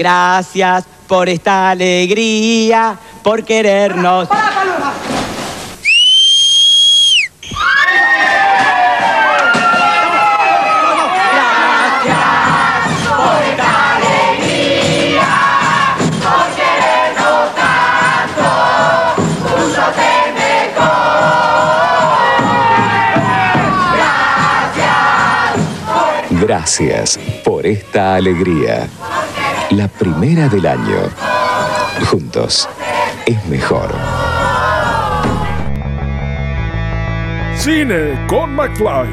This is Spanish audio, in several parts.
Gracias por esta alegría, por querernos. Gracias por esta alegría. La primera del año. Juntos es mejor. Cine con McFly.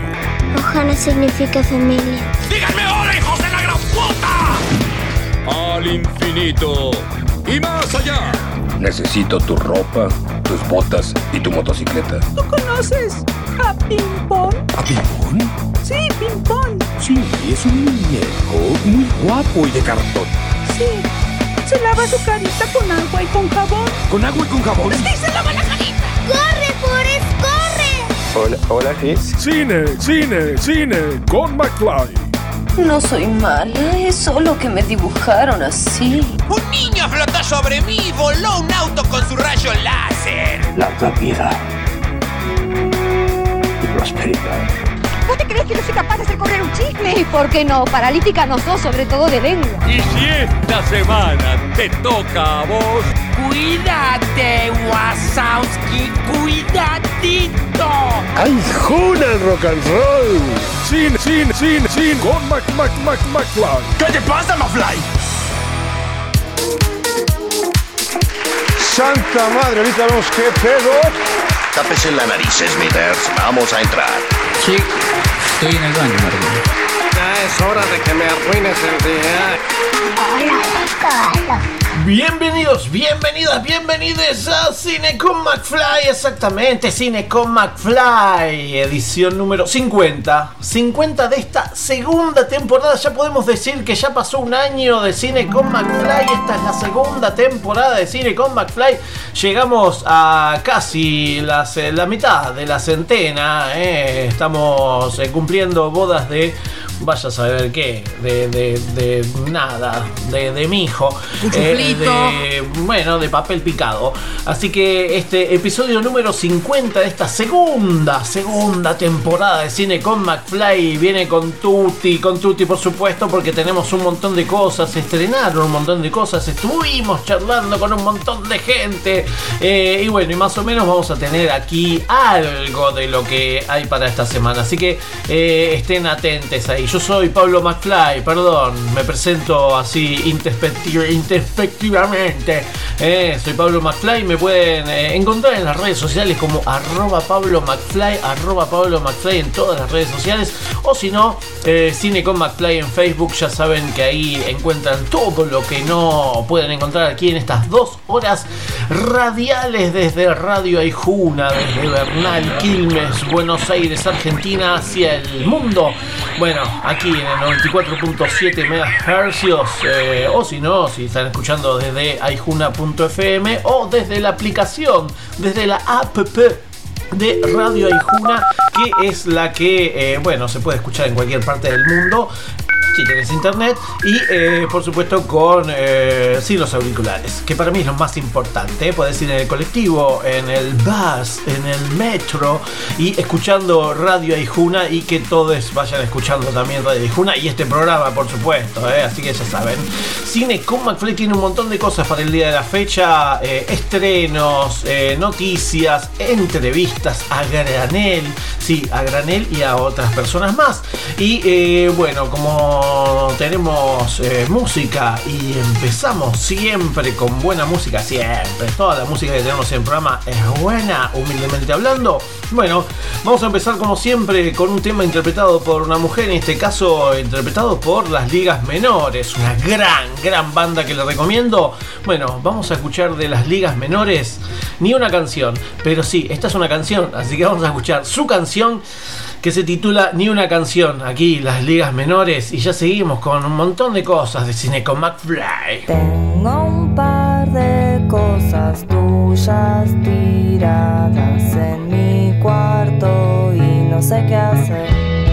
Ojana significa familia. ¡Díganme hola, hijos de la gran puta! Al infinito y más allá. Necesito tu ropa, tus botas y tu motocicleta. ¿Tú conoces a Pimpón? ¿A Pimpón? Sí, Pimpón. Sí, es un muñeco muy guapo y de cartón. Sí. Se lava su carita con agua y con jabón. ¿Con agua y con jabón? Sí, se lava la carita. ¡Corre, Forrest, corre! Hola, hola, sí. Cine, cine, cine con McFly. No soy mala, es solo que me dibujaron así. Un niño flotó sobre mí y voló un auto con su rayo láser. Larga vida y prosperidad. ¿Vos te crees que no soy capaz de hacer correr un chisme? ¿Y por qué no? Paralítica no sos, sobre todo de lengua. Y si esta semana te toca a vos, Cuídate, Wasowski, cuidadito. ¡Ay, Juna en rock and roll! Cine, cine, cine, cine con Mac, Mac, Mac, McFly. ¿Qué te pasa, Mafly? Santa madre, ahorita vemos qué pedo. Tápese la nariz, Smithers. Vamos a entrar. Sí, estoy en el baño, Martín. Ya es hora de que me arruines el día. Bienvenidos, bienvenidas, bienvenidos a Cine con McFly, exactamente, Cine con McFly, edición número 50, 50 de esta segunda temporada, ya podemos decir que ya pasó un año de Cine con McFly, esta es la segunda temporada de Cine con McFly, llegamos a casi las, eh, la mitad de la centena, eh, estamos eh, cumpliendo bodas de... Vaya a saber qué, de, de, de nada, de, de mi hijo. De, bueno, de papel picado. Así que este episodio número 50 de esta segunda, segunda temporada de Cine con McFly viene con Tutti, con Tutti por supuesto, porque tenemos un montón de cosas, estrenaron un montón de cosas, estuvimos charlando con un montón de gente. eh, y bueno, y más o menos vamos a tener aquí algo de lo que hay para esta semana. Así que eh, estén atentos ahí. Yo soy Pablo McFly, perdón, me presento así introspecti- introspectivamente. Eh, soy Pablo McFly, me pueden eh, encontrar en las redes sociales como arroba Pablo McFly, Pablo McFly en todas las redes sociales. O si no, eh, Cine con McFly en Facebook, ya saben que ahí encuentran todo lo que no pueden encontrar aquí en estas dos horas radiales desde Radio Aijuna, desde Bernal, Quilmes, Buenos Aires, Argentina, hacia el mundo. Bueno, aquí en el 94.7 MHz, o si no, si están escuchando desde aijuna.fm o desde la aplicación, desde la app de Radio Aijuna, que es la que, eh, bueno, se puede escuchar en cualquier parte del mundo. Si tienes internet y eh, por supuesto con eh, sin los auriculares, que para mí es lo más importante. Puedes ir en el colectivo, en el bus, en el metro y escuchando Radio Aijuna y que todos vayan escuchando también Radio Aijuna y este programa, por supuesto. eh, así que ya saben. Cine con McFly tiene un montón de cosas para el día de la fecha: eh, estrenos, eh, noticias, entrevistas a granel, sí, a granel y a otras personas más. Y eh, bueno, como tenemos eh, música y empezamos siempre con buena música, siempre. Toda la música que tenemos en el programa es buena, humildemente hablando. Bueno, vamos a empezar como siempre con un tema interpretado por una mujer, en este caso interpretado por las ligas menores, una gran, gran banda que le recomiendo. Bueno, vamos a escuchar de las ligas menores ni una canción, pero sí, esta es una canción, así que vamos a escuchar su canción que se titula Ni una canción, aquí las ligas menores, y ya seguimos con un montón de cosas de cine con McFly. Tengo un par de cosas tuyas tiradas en mi cuarto y no sé qué hacer.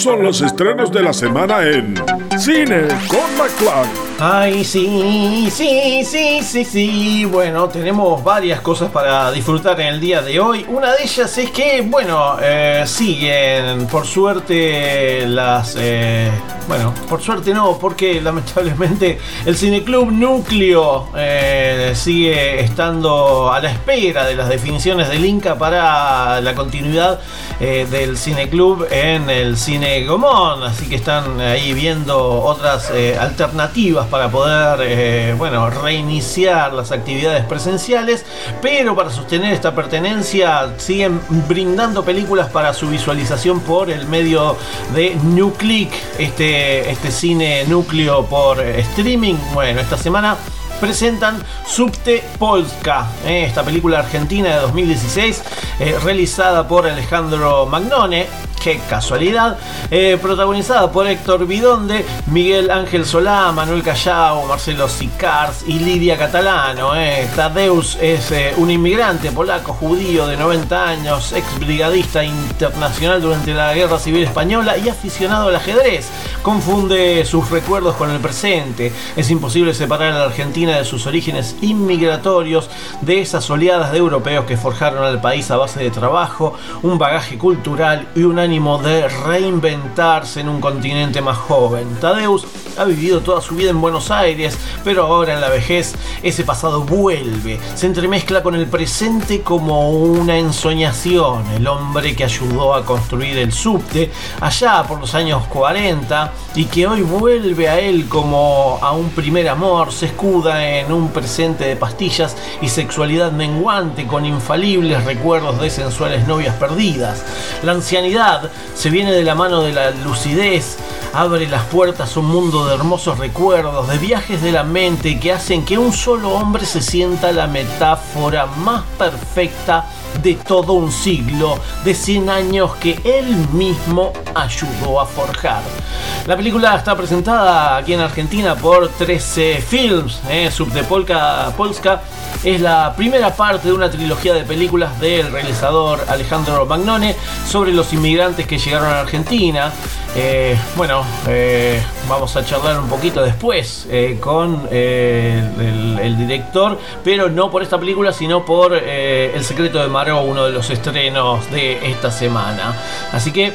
Son los estrenos de la semana en Cine con McFly. Ay, sí, sí, sí, sí, sí. Bueno, tenemos varias cosas para disfrutar en el día de hoy. Una de ellas es que, bueno, eh, siguen, por suerte, las... Eh, bueno, por suerte no, porque lamentablemente el Cineclub Núcleo eh, sigue estando a la espera de las definiciones del Inca para la continuidad del Cineclub en el Cine Gomón. Así que están ahí viendo otras alternativas para poder eh, bueno, reiniciar las actividades presenciales, pero para sostener esta pertenencia siguen brindando películas para su visualización por el medio de Nuclick, este, este cine núcleo por streaming. Bueno, esta semana presentan Subte Polska, eh, esta película argentina de 2016, eh, realizada por Alejandro Magnone, qué casualidad, eh, protagonizada por Héctor Bidonde, Miguel Ángel Solá, Manuel Callao, Marcelo Sicars y Lidia Catalano. Eh. Es eh, un inmigrante polaco judío de 90 años, ex brigadista internacional durante la Guerra Civil Española y aficionado al ajedrez. Confunde sus recuerdos con el presente. Es imposible separar a la Argentina de sus orígenes inmigratorios, de esas oleadas de europeos que forjaron al país a base de trabajo, un bagaje cultural y de reinventarse en un continente más joven. Tadeus ha vivido toda su vida en Buenos Aires, pero ahora en la vejez ese pasado vuelve, se entremezcla con el presente como una ensoñación. El hombre que ayudó a construir el subte allá por los años 40 y que hoy vuelve a él como a un primer amor, se escuda en un presente de pastillas y sexualidad menguante con infalibles recuerdos de sensuales novias perdidas. La ancianidad se viene de la mano de la lucidez, abre las puertas a un mundo de hermosos recuerdos, de viajes de la mente que hacen que un solo hombre se sienta la metáfora más perfecta de todo un siglo, de 100 años que él mismo ayudó a forjar. La película está presentada aquí en Argentina por 13 Films, eh, Subdepolka Polska. Es la primera parte de una trilogía de películas del realizador Alejandro Magnone sobre los inmigrantes que llegaron a Argentina. Eh, bueno, eh, vamos a charlar un poquito después con el, director, pero no por esta película, sino por El secreto de Uno de los estrenos de esta semana. Así que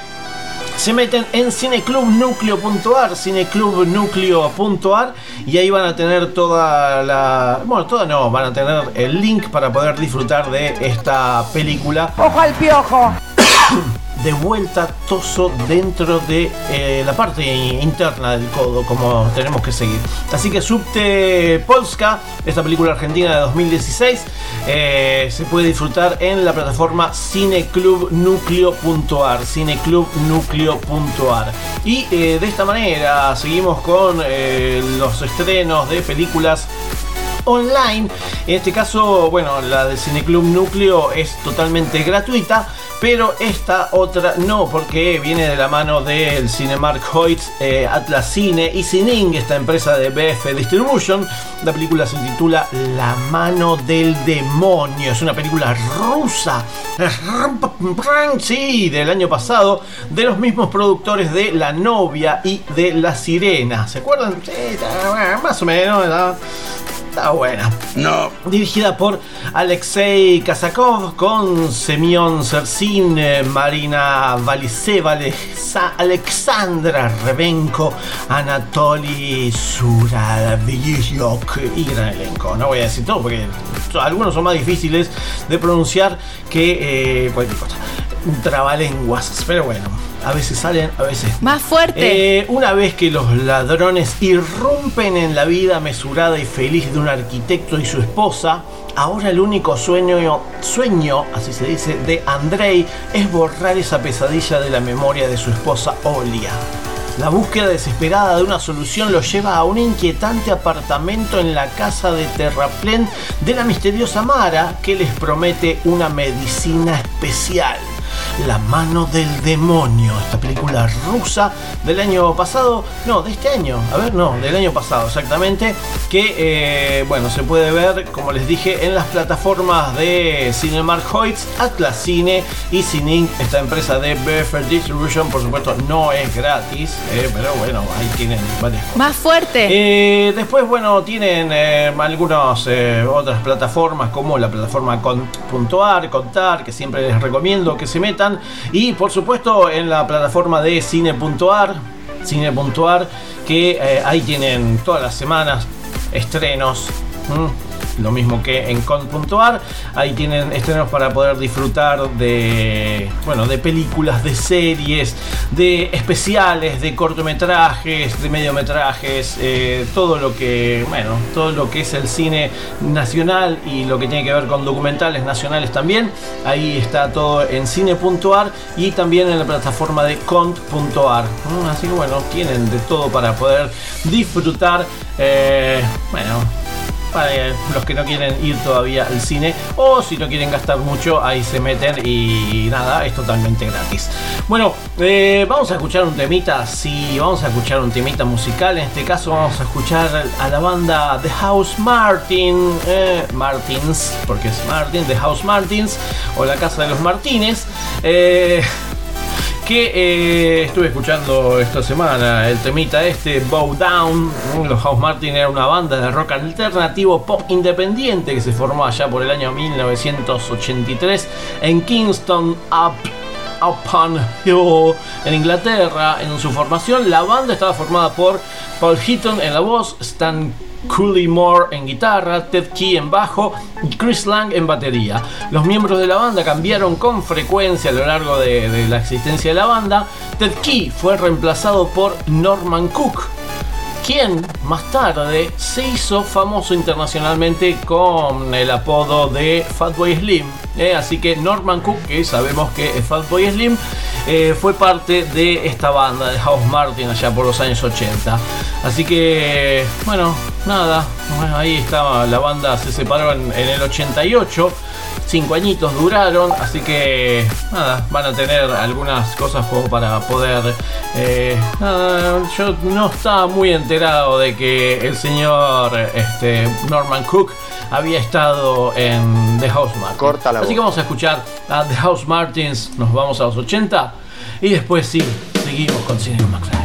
se meten en cineclubnucleo.ar, cineclubnucleo.ar y ahí van a tener toda la... Bueno, toda no, van a tener el link para poder disfrutar de esta película. ¡Ojo al piojo! De vuelta toso dentro de eh, la parte interna del codo, como tenemos que seguir. Así que Subte Polska, esta película argentina de 2016, eh, se puede disfrutar en la plataforma cineclubnucleo.ar, cineclubnucleo.ar. Y eh, de esta manera seguimos con los estrenos de películas online. En este caso, bueno, la de Cineclub Núcleo es totalmente gratuita, pero esta otra no, porque viene de la mano del Cinemark Hoyt, eh, Atlas Cine y Cining, esta empresa de BF Distribution. La película se titula La mano del demonio. Es una película rusa, sí, del año pasado, de los mismos productores de La novia y de La sirena. ¿Se acuerdan? Sí, más o menos. ¿no? Está buena. No. Dirigida por Alexei Kazakov con Semyon Sersin, eh, Marina Valiseva, Alexandra Rebenko, Anatoly Suravyok y gran elenco. No voy a decir todo porque algunos son más difíciles de pronunciar que eh, cualquier cosa. Trabalenguas, pero bueno a veces salen, a veces. Más fuerte. Eh, una vez que los ladrones irrumpen en la vida mesurada y feliz de un arquitecto y su esposa, ahora el único sueño, sueño, así se dice, de Andrei es borrar esa pesadilla de la memoria de su esposa Olia. La búsqueda desesperada de una solución lo lleva a un inquietante apartamento en la casa de terraplén de la misteriosa Mara que les promete una medicina especial. La mano del demonio, esta película rusa del año pasado, no, de este año, a ver, no, del año pasado exactamente, que eh, bueno, se puede ver, como les dije, en las plataformas de Cinemark Hoyts, Atlas Cine y Cineinc, esta empresa de Befer Distribution, por supuesto, no es gratis, eh, pero bueno, ahí tienen varias cosas. Más fuerte. Eh, después, bueno, tienen eh, algunas otras plataformas como la plataforma con.ar, Contar, que siempre les recomiendo que se Y por supuesto en la plataforma de cine.ar, cine.ar, que eh, ahí tienen todas las semanas estrenos. Lo mismo que en con.ar, ahí tienen estrenos para poder disfrutar de, bueno, de películas, de series, de especiales, de cortometrajes, de mediometrajes, eh, todo lo que, bueno, todo lo que es el cine nacional y lo que tiene que ver con documentales nacionales también. Ahí está todo en cine.ar y también en la plataforma de cont.ar. Mm, Así que bueno, tienen de todo para poder disfrutar. eh, bueno, para los que no quieren ir todavía al cine o si no quieren gastar mucho ahí se meten y nada es totalmente gratis. Bueno eh, vamos a escuchar un temita sí vamos a escuchar un temita musical. En este caso vamos a escuchar a la banda The House Martin eh, Martins porque es Martin The House Martins o la casa de los Martínez. Eh, que eh, estuve escuchando esta semana el temita este, Bow Down. Los House Martin era una banda de rock alternativo pop independiente que se formó allá por el año 1983 en Kingston Up. Upon Hill en Inglaterra en su formación la banda estaba formada por Paul Heaton en la voz Stan Moore en guitarra, Ted Key en bajo y Chris Lang en batería. Los miembros de la banda cambiaron con frecuencia a lo largo de, de la existencia de la banda. Ted Key fue reemplazado por Norman Cook, quien más tarde se hizo famoso internacionalmente con el apodo de Fatboy Slim. ¿eh? Así que Norman Cook, que sabemos que es Fatboy Slim, eh, fue parte de esta banda de House Martin allá por los años 80. Así que, bueno, nada, bueno, ahí estaba, la banda se separó en, en el 88. Cinco añitos duraron, así que nada, van a tener algunas cosas como para poder. eh, nada, yo no estaba muy enterado de que el señor este, Norman Cook había estado en The House Martins. Corta la así que vamos a escuchar a The House Martins, nos vamos a los 80 y después sí, seguimos con Cine McFly.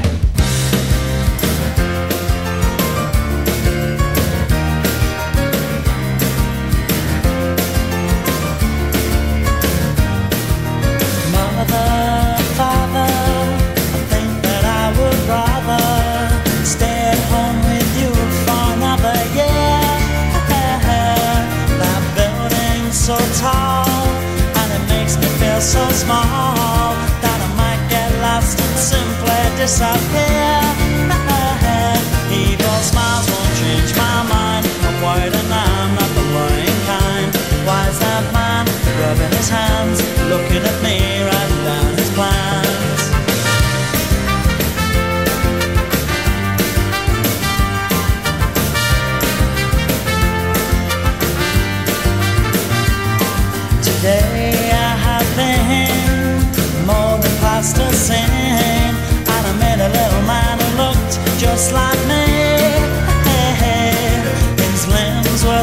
out.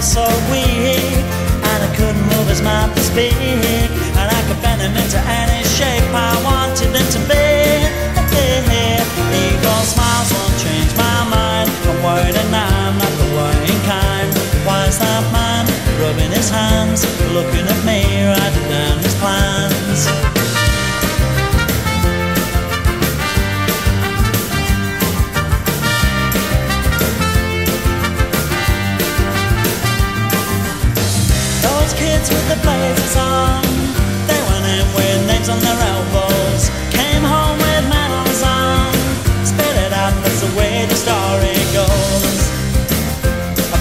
So weak, and I couldn't move his mouth to speak, and I could bend him into any shape I wanted him to be. Eagle smiles won't change my mind. I'm worried and I'm not the worrying kind. Why is that man rubbing his hands, looking at me, writing down his plans?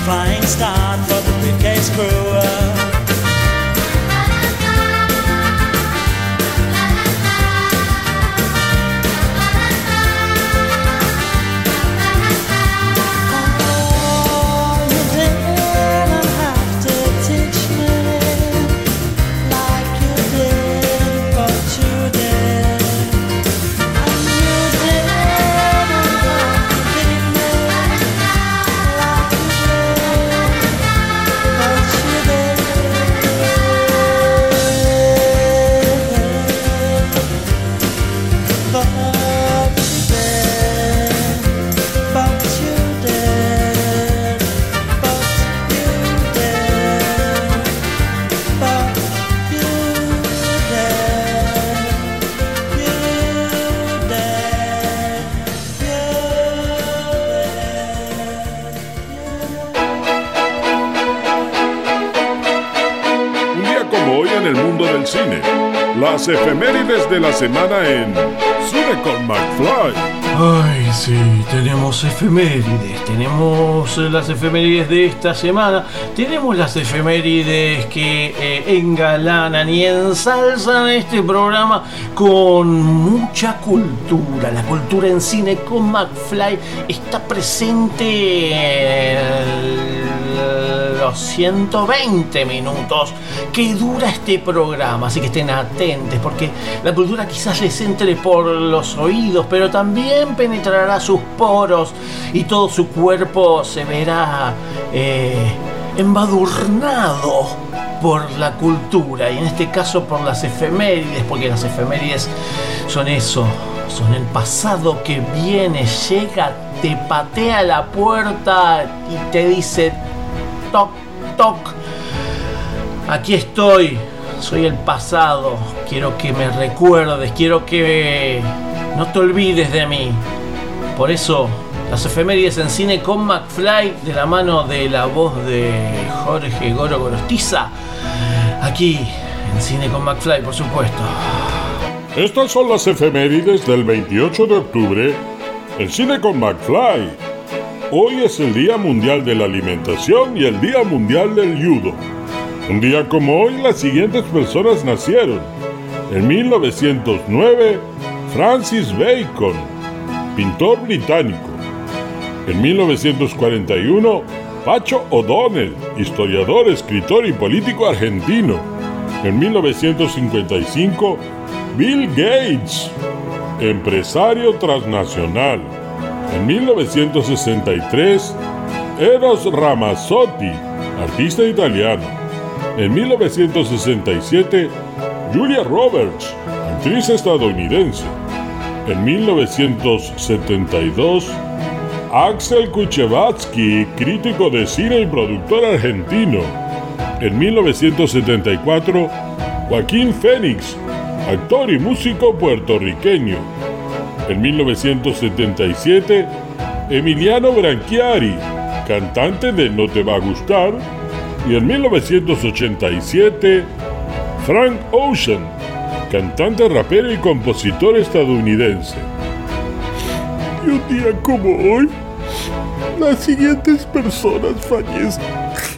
Flying start for the briefcase crew. Efemérides de la semana en Cine con McFly. Ay, sí, tenemos efemérides, tenemos eh, las efemérides de esta semana, tenemos las efemérides que eh, engalanan y ensalzan este programa con mucha cultura. La cultura en cine con McFly está presente en los 120 minutos que dura este programa, así que estén atentos porque la cultura quizás les entre por los oídos, pero también penetrará sus poros y todo su cuerpo se verá eh, embadurnado por la cultura y en este caso por las efemérides, porque las efemérides son eso, son el pasado que viene, llega, te patea la puerta y te dice toc, toc, aquí estoy, soy el pasado, quiero que me recuerdes, quiero que no te olvides de mí. Por eso, las efemérides en cine con McFly, de la mano de la voz de Jorge Goro Gorostiza, aquí en cine con McFly, por supuesto. Estas son las efemérides del 28 de octubre en Cine con McFly. Hoy es el Día Mundial de la Alimentación y el Día Mundial del Judo. Un día como hoy las siguientes personas nacieron. En 1909, Francis Bacon, pintor británico. En 1941, Pacho O'Donnell, historiador, escritor y político argentino. En 1955, Bill Gates, empresario transnacional. En 1963, Eros Ramazzotti, artista italiano. En 1967, Julia Roberts, actriz estadounidense. En 1972, Axel Kuchevatsky, crítico de cine y productor argentino. En 1974, Joaquín Fénix, actor y músico puertorriqueño. En 1977, Emiliano Branchiari, cantante de No Te Va a Gustar. Y en 1987, Frank Ocean, cantante, rapero y compositor estadounidense. Y un día como hoy, las siguientes personas fallec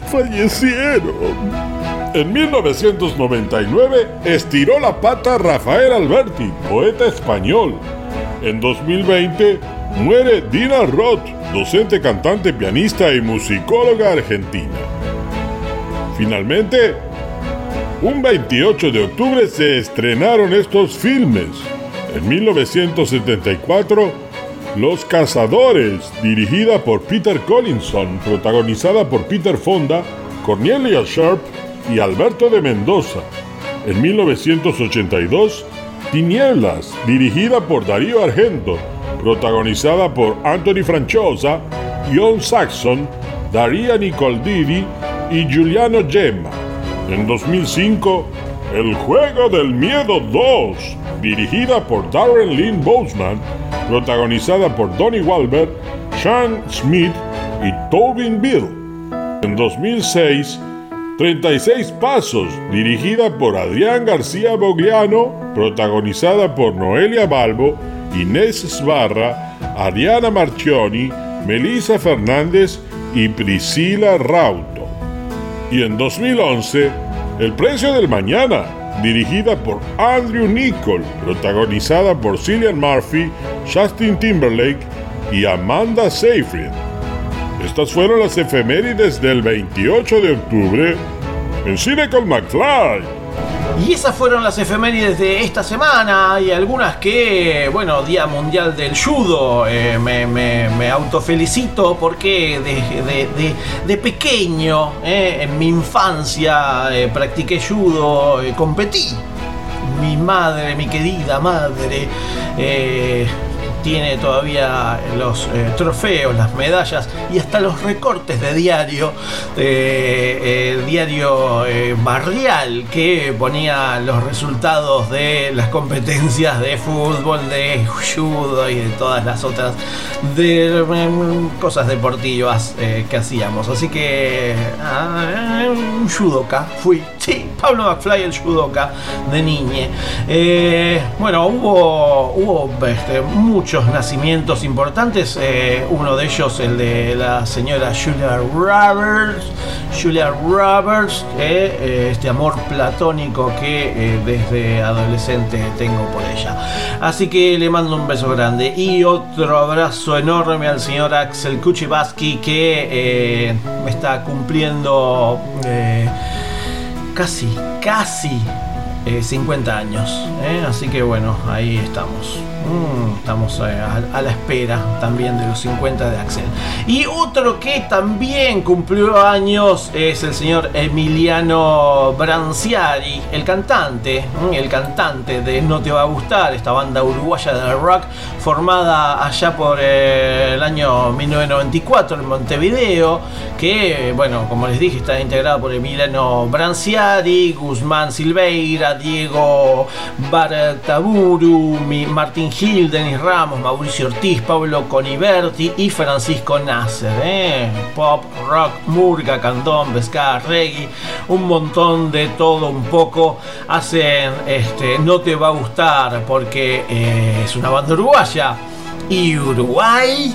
fallecieron. En 1999 estiró la pata Rafael Alberti, poeta español. En 2020 muere Dina Roth, docente, cantante, pianista y musicóloga argentina. Finalmente, un 28 de octubre se estrenaron estos filmes. En 1974, Los Cazadores, dirigida por Peter Collinson, protagonizada por Peter Fonda, Cornelia Sharp y Alberto de Mendoza. En 1982, Tinieblas, dirigida por Darío Argento, protagonizada por Anthony Franchosa, John Saxon, Daria Nicoldidi y Giuliano Gemma. En 2005, El Juego del Miedo 2, dirigida por Darren Lynn Boseman, protagonizada por Donnie Wahlberg, Sean Smith y Tobin Bill. En 2006, 36 Pasos, dirigida por Adrián García Bogliano, protagonizada por Noelia Balbo, Inés Sbarra, Ariana Marchioni, Melissa Fernández y Priscila Rauto. Y en 2011, El Precio del Mañana, dirigida por Andrew Nichol, protagonizada por Cillian Murphy, Justin Timberlake y Amanda Seyfried. Estas fueron las efemérides del 28 de octubre en Cine con McFly. Y esas fueron las efemérides de esta semana y algunas que, bueno, Día Mundial del Judo, eh, me, me, me, autofelicito porque de, pequeño, eh, en mi infancia, eh, practiqué judo, competí. Mi madre, mi querida madre, tiene todavía los eh, trofeos, las medallas y hasta los recortes de diario, eh, eh, diario barrial que ponía los resultados de las competencias de fútbol, de judo y de todas las otras de, cosas deportivas que hacíamos. Así que un judoka fui. Pablo McFly, el judoka de niñe. Eh, bueno, hubo, este, muchos nacimientos importantes. eh, uno de ellos, el de la señora Julia Roberts. Julia Roberts, eh, este amor platónico que desde adolescente tengo por ella. Así que le mando un beso grande y otro abrazo enorme al señor Axel Kuchibaski que está cumpliendo casi, casi eh, 50 años. ¿eh? Así que bueno, ahí estamos. Mm, estamos eh, a, la espera también de los 50 de Axel. Y otro que también cumplió años es el señor Emiliano Branciari, el cantante, mm, el cantante de No Te Va a Gustar, esta banda uruguaya de rock formada allá por eh, el año 1994 en Montevideo, que bueno, como les dije, está integrada por Emiliano Branciari, Guzmán Silveira, Diego Bartaburu, Mi- Martín Gil, Denis Ramos, Mauricio Ortiz, Pablo Coniberti y Francisco Nasser. ¿eh? Pop, rock, murga, cantón, ska, reggae, un montón de todo un poco. Hacen este, No Te Va a Gustar porque eh, es una banda uruguaya. Y Uruguay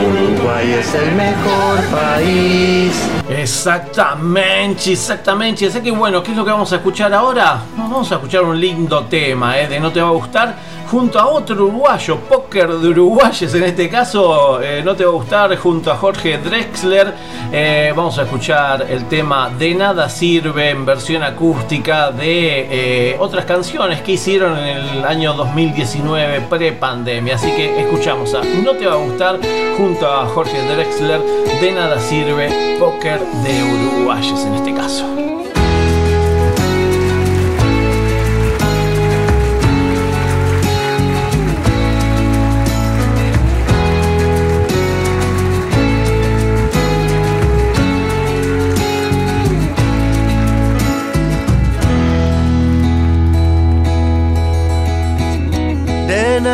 Uruguay es el mejor país. Exactamente, exactamente. Así que bueno, ¿qué es lo que vamos a escuchar ahora? Vamos a escuchar un lindo tema, ¿eh? de No Te Va a Gustar, junto a otro uruguayo, póker de uruguayos en este caso, eh, No Te Va a Gustar, junto a Jorge Drexler. Eh, vamos a escuchar el tema De Nada Sirve en versión acústica de eh, otras canciones que hicieron en el año 2019, pre-pandemia. Así que escuchamos a No Te Va a Gustar, junto a Jorge Drexler, De Nada Sirve, póker de uruguayos en este caso.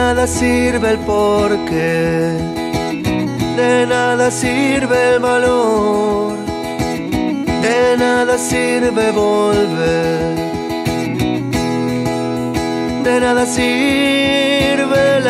Nada sirve el porqué, de nada sirve el valor, de nada sirve volver, de nada sirve el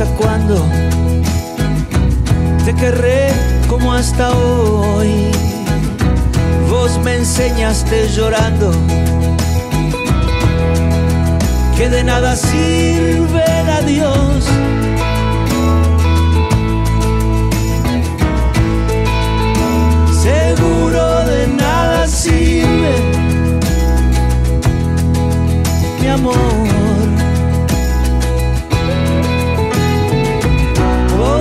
hasta cuándo te querré como hasta hoy. Vos me enseñaste llorando que de nada sirve el adiós. Seguro de nada sirve mi amor.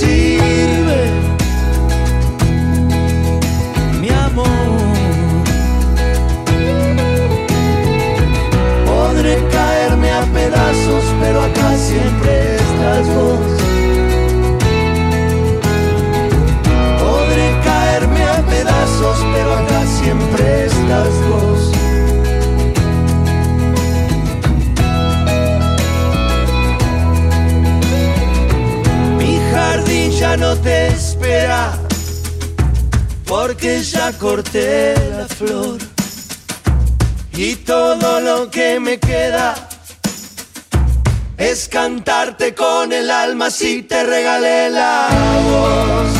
Sirve mi amor. Podré caerme a pedazos, pero acá siempre estás vos. Podré caerme a pedazos, pero acá siempre estás vos. Jardín ya no te espera, porque ya corté la flor. Y todo lo que me queda es cantarte con el alma si te regalé la voz.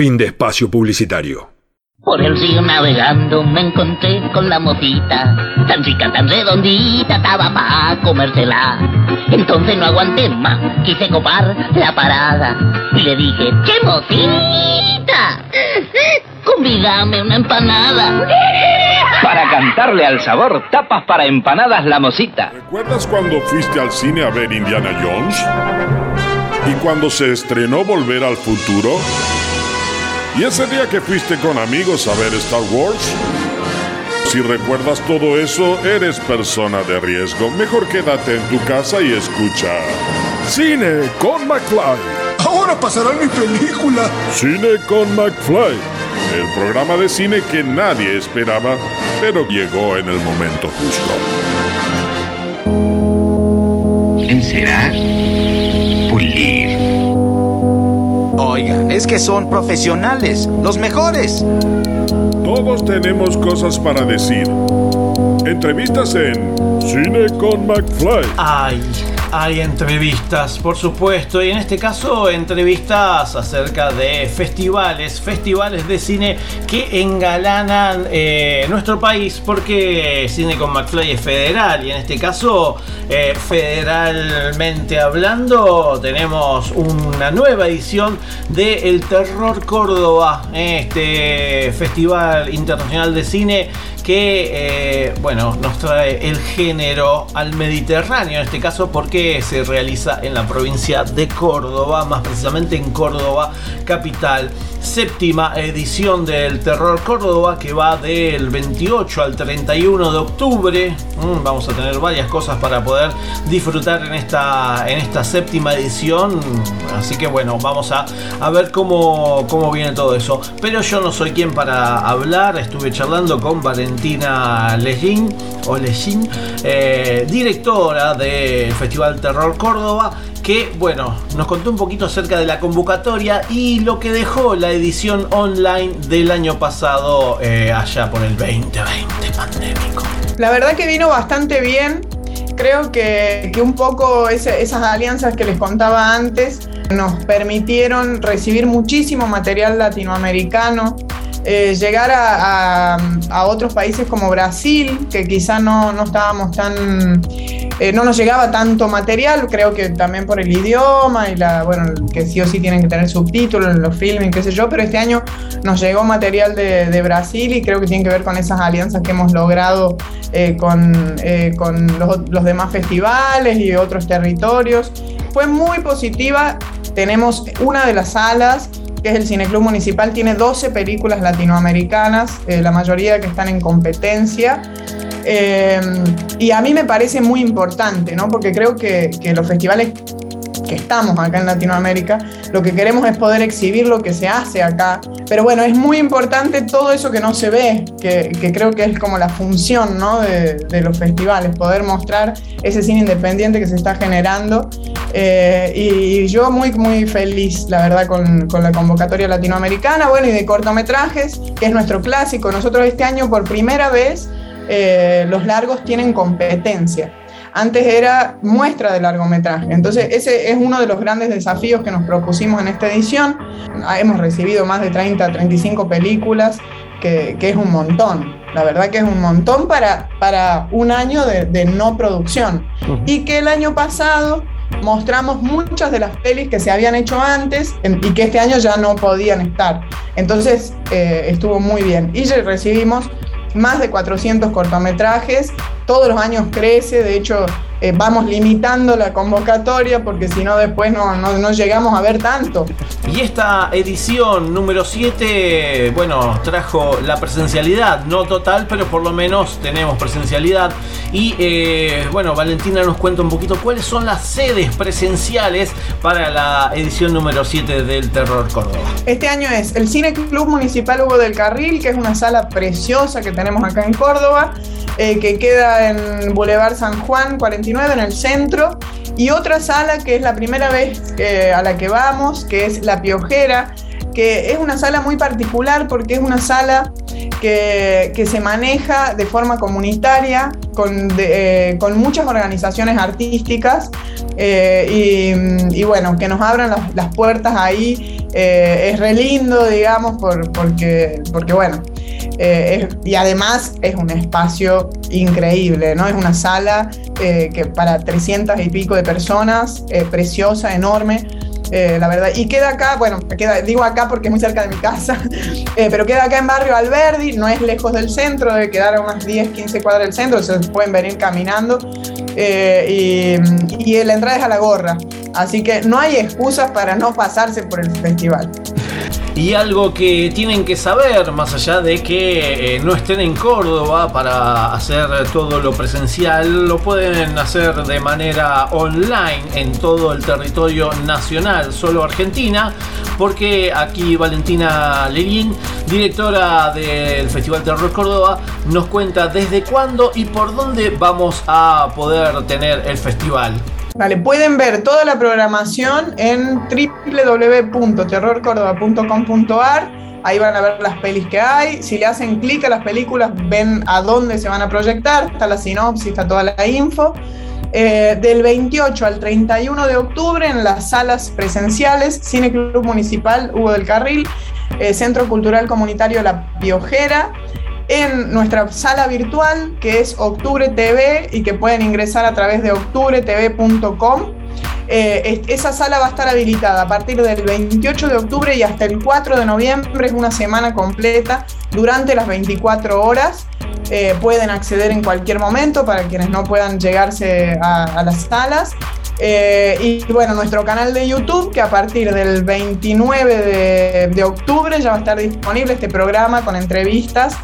Fin de espacio publicitario. Por el río navegando me encontré con la motita, tan rica, tan redondita, estaba pa' comérsela. Entonces no aguanté más, quise copar la parada y le dije, ¡Che motita! Convídame una empanada. Para cantarle al sabor, tapas para empanadas la mosita. ¿Recuerdas cuando fuiste al cine a ver Indiana Jones? ¿Y cuando se estrenó Volver al Futuro? ¿Y ese día que fuiste con amigos a ver Star Wars? Si recuerdas todo eso, eres persona de riesgo. Mejor quédate en tu casa y escucha. Cine con McFly. Ahora pasará mi película. Cine con McFly. El programa de cine que nadie esperaba, pero llegó en el momento justo. Encerar. Pulir. Oigan, es que son profesionales, los mejores. Todos tenemos cosas para decir. Entrevistas en Cine con McFly. Ay, hay entrevistas, por supuesto, y en este caso entrevistas acerca de festivales, festivales de cine que engalanan eh, nuestro país, porque Cine con McFly es federal, y en este caso, eh, federalmente hablando, tenemos una nueva edición de El Terror Córdoba, este festival internacional de cine que eh, bueno nos trae el género al Mediterráneo en este caso porque se realiza en la provincia de Córdoba más precisamente en Córdoba capital séptima edición del Terror Córdoba que va del 28 al 31 de octubre. Mm, vamos a tener varias cosas para poder disfrutar en esta en esta séptima edición. Así que bueno vamos a, a ver cómo, cómo viene todo eso. Pero yo no soy quien para hablar. Estuve charlando con Valentina Legin, o Legin eh, directora del Festival Terror Córdoba, que bueno, nos contó un poquito acerca de la convocatoria y lo que dejó la edición online del año pasado, eh, allá por el 2020 pandémico. La verdad que vino bastante bien. Creo que, que un poco esas alianzas que les contaba antes nos permitieron recibir muchísimo material latinoamericano, eh, llegar a, otros países como Brasil, que quizá no, no estábamos tan, eh, no nos llegaba tanto material, creo que también por el idioma y la, bueno, que sí o sí tienen que tener subtítulos en los filmes, qué sé yo, pero este año nos llegó material de, de Brasil y creo que tiene que ver con esas alianzas que hemos logrado eh, con, con los, los demás festivales y otros territorios. Fue muy positiva, tenemos una de las salas que es el Cineclub Municipal, tiene 12 películas latinoamericanas, eh, la mayoría que están en competencia. Eh, y a mí me parece muy importante, ¿no? Porque creo que, que los festivales que estamos acá en Latinoamérica, lo que queremos es poder exhibir lo que se hace acá. Pero bueno, es muy importante todo eso que no se ve, que, que creo que es como la función ¿no? de, de, los festivales, poder mostrar ese cine independiente que se está generando. Eh, y, yo muy, muy feliz, la verdad, con, con la convocatoria latinoamericana, bueno, y de cortometrajes, que es nuestro clásico. Nosotros este año por primera vez eh, los largos tienen competencia. Antes era muestra de largometraje. Entonces, ese es uno de los grandes desafíos que nos propusimos en esta edición. Hemos recibido más de 30, 35 películas, que, que es un montón. La verdad que es un montón para, para un año de, de no producción. Uh -huh. Y que el año pasado mostramos muchas de las pelis que se habían hecho antes y que este año ya no podían estar. Entonces eh, estuvo muy bien. Y recibimos más de 400 cortometrajes, todos los años crece, de hecho eh, vamos limitando la convocatoria porque si no después no, no, no, llegamos a ver tanto. Y esta edición número 7, bueno, trajo la presencialidad, no total, pero por lo menos tenemos presencialidad. Y eh, bueno, Valentina nos cuenta un poquito cuáles son las sedes presenciales para la edición número 7 del Terror Córdoba. Este año es el Cine Club Municipal Hugo del Carril, que es una sala preciosa que tenemos acá en Córdoba, eh, que queda en Boulevard San Juan 49 en el centro. Y otra sala que es la primera vez eh, a la que vamos, que es La Piojera, que es una sala muy particular porque es una sala que, se maneja de forma comunitaria con, eh, con muchas organizaciones artísticas eh, y, bueno, que nos abran las, puertas ahí eh, es re lindo, digamos, por, porque, porque bueno, y además es un espacio increíble, ¿no? Es una sala que para 300 y pico de personas, eh, preciosa, enorme. Eh, la verdad. Y queda acá, bueno, queda, digo acá porque es muy cerca de mi casa, eh, pero queda acá en barrio Alberdi, no es lejos del centro, debe quedar a unas 10, 15 cuadras del centro, se pueden venir caminando. Eh, y, y la entrada es a la gorra, así que no hay excusas para no pasarse por el festival. Y algo que tienen que saber, más allá de que eh, no estén en Córdoba para hacer todo lo presencial, lo pueden hacer de manera online en todo el territorio nacional, solo Argentina, porque aquí Valentina Leguín, directora del Festival Terror Córdoba, nos cuenta desde cuándo y por dónde vamos a poder tener el festival. Vale, pueden ver toda la programación en www.terrorcordoba.com.ar. Ahí van a ver las pelis que hay. Si le hacen clic a las películas, ven a dónde se van a proyectar. Está la sinopsis, está toda la info. Eh, del 28 al 31 de octubre en las salas presenciales, Cine Club Municipal Hugo del Carril, eh, Centro Cultural Comunitario La Piojera, en nuestra sala virtual que es Octubre TV y que pueden ingresar a través de octubretv.com. Eh, esa sala va a estar habilitada a partir del 28 de octubre y hasta el 4 de noviembre, es una semana completa durante las 24 horas. Eh, pueden acceder en cualquier momento para quienes no puedan llegarse a, a las salas. Eh, y bueno, nuestro canal de YouTube, que a partir del 29 de, de, octubre ya va a estar disponible este programa con entrevistas.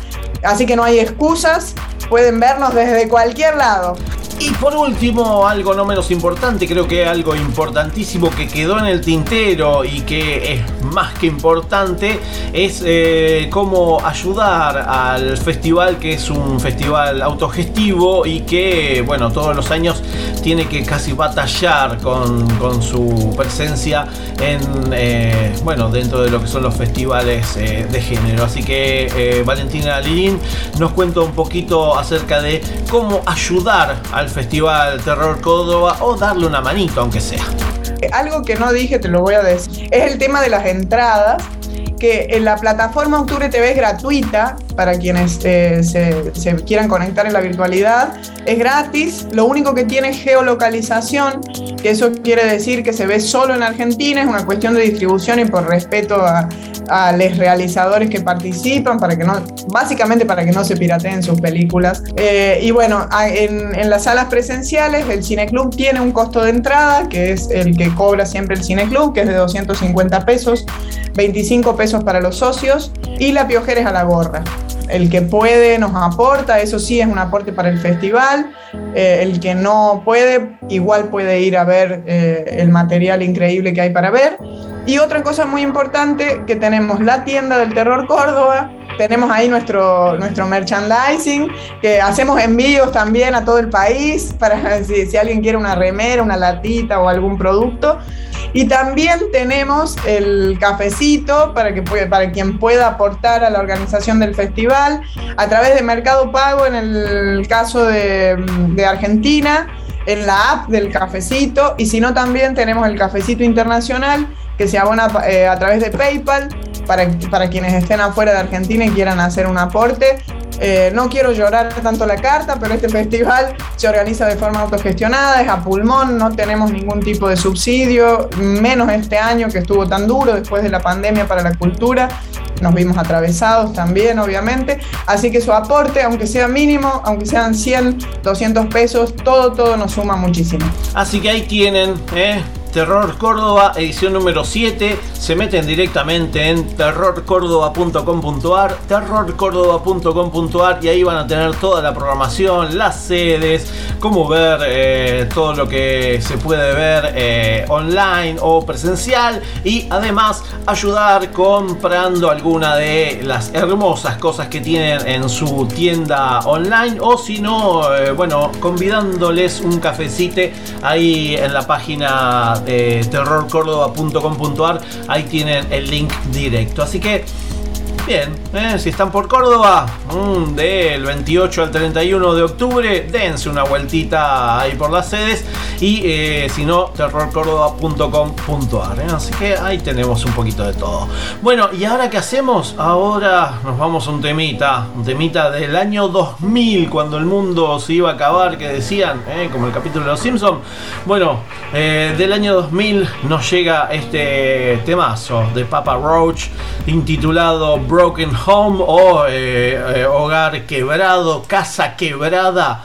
Así que no hay excusas, pueden vernos desde cualquier lado. Y por último, algo no menos importante, creo que algo importantísimo que quedó en el tintero y que es más que importante, es eh, cómo ayudar al festival, que es un festival autogestivo y que, bueno, todos los años tiene que casi batallar con, con su presencia en, eh, bueno, dentro de lo que son los festivales eh, de género. Así que eh, Valentina Lilín nos cuenta un poquito acerca de cómo ayudar al Festival Terror Córdoba o darle una manito, aunque sea. Algo que no dije, te lo voy a decir, es el tema de las entradas que en la plataforma Octubre TV es gratuita para quienes eh, se, se, quieran conectar en la virtualidad. Es gratis, lo único que tiene es geolocalización, que eso quiere decir que se ve solo en Argentina, es una cuestión de distribución y por respeto a, a los realizadores que participan, para que no, básicamente para que no se pirateen sus películas. Eh, y bueno, en, en, las salas presenciales el Cineclub tiene un costo de entrada, que es el que cobra siempre el Cineclub, que es de 250 pesos, 25 pesos para los socios, y la piojera es a la gorra. El que puede nos aporta, eso sí es un aporte para el festival. Eh, el que no puede, igual puede ir a ver eh, el material increíble que hay para ver. Y otra cosa muy importante, que tenemos la tienda del Terror Córdoba, tenemos ahí nuestro, nuestro merchandising, que hacemos envíos también a todo el país, para si, si alguien quiere una remera, una latita o algún producto. Y también tenemos el cafecito para, que, para quien pueda aportar a la organización del festival a través de Mercado Pago en el caso de, de Argentina, en la app del cafecito y si no también tenemos el cafecito internacional que se abona eh, a través de PayPal para, para quienes estén afuera de Argentina y quieran hacer un aporte. Eh, no quiero llorar tanto la carta, pero este festival se organiza de forma autogestionada, es a pulmón, no tenemos ningún tipo de subsidio, menos este año que estuvo tan duro después de la pandemia para la cultura. Nos vimos atravesados también, obviamente. Así que su aporte, aunque sea mínimo, aunque sean 100, 200 pesos, todo, todo nos suma muchísimo. Así que ahí tienen, ¿eh? Terror Córdoba, edición número 7. Se meten directamente en terrorcórdoba.com.ar, terrorcórdoba.com.ar y ahí van a tener toda la programación, las sedes, cómo ver eh, todo lo que se puede ver eh, online o presencial y además ayudar comprando alguna de las hermosas cosas que tienen en su tienda online o si no, eh, bueno, convidándoles un cafecito ahí en la página de terrorcórdoba.com.ar, ahí tienen el link directo. Así que Bien, eh, si están por Córdoba, mm, del 28 al 31 de octubre, dense una vueltita ahí por las sedes. Y eh, si no, terrorcórdoba.com.ar. eh, así que ahí tenemos un poquito de todo. Bueno, ¿y ahora qué hacemos? Ahora nos vamos a un temita, un temita del año 2000, cuando el mundo se iba a acabar, que decían, como el capítulo de Los Simpsons. Bueno, del año 2000 nos llega este temazo de Papa Roach, intitulado Broken Home o eh, eh, Hogar Quebrado, Casa Quebrada.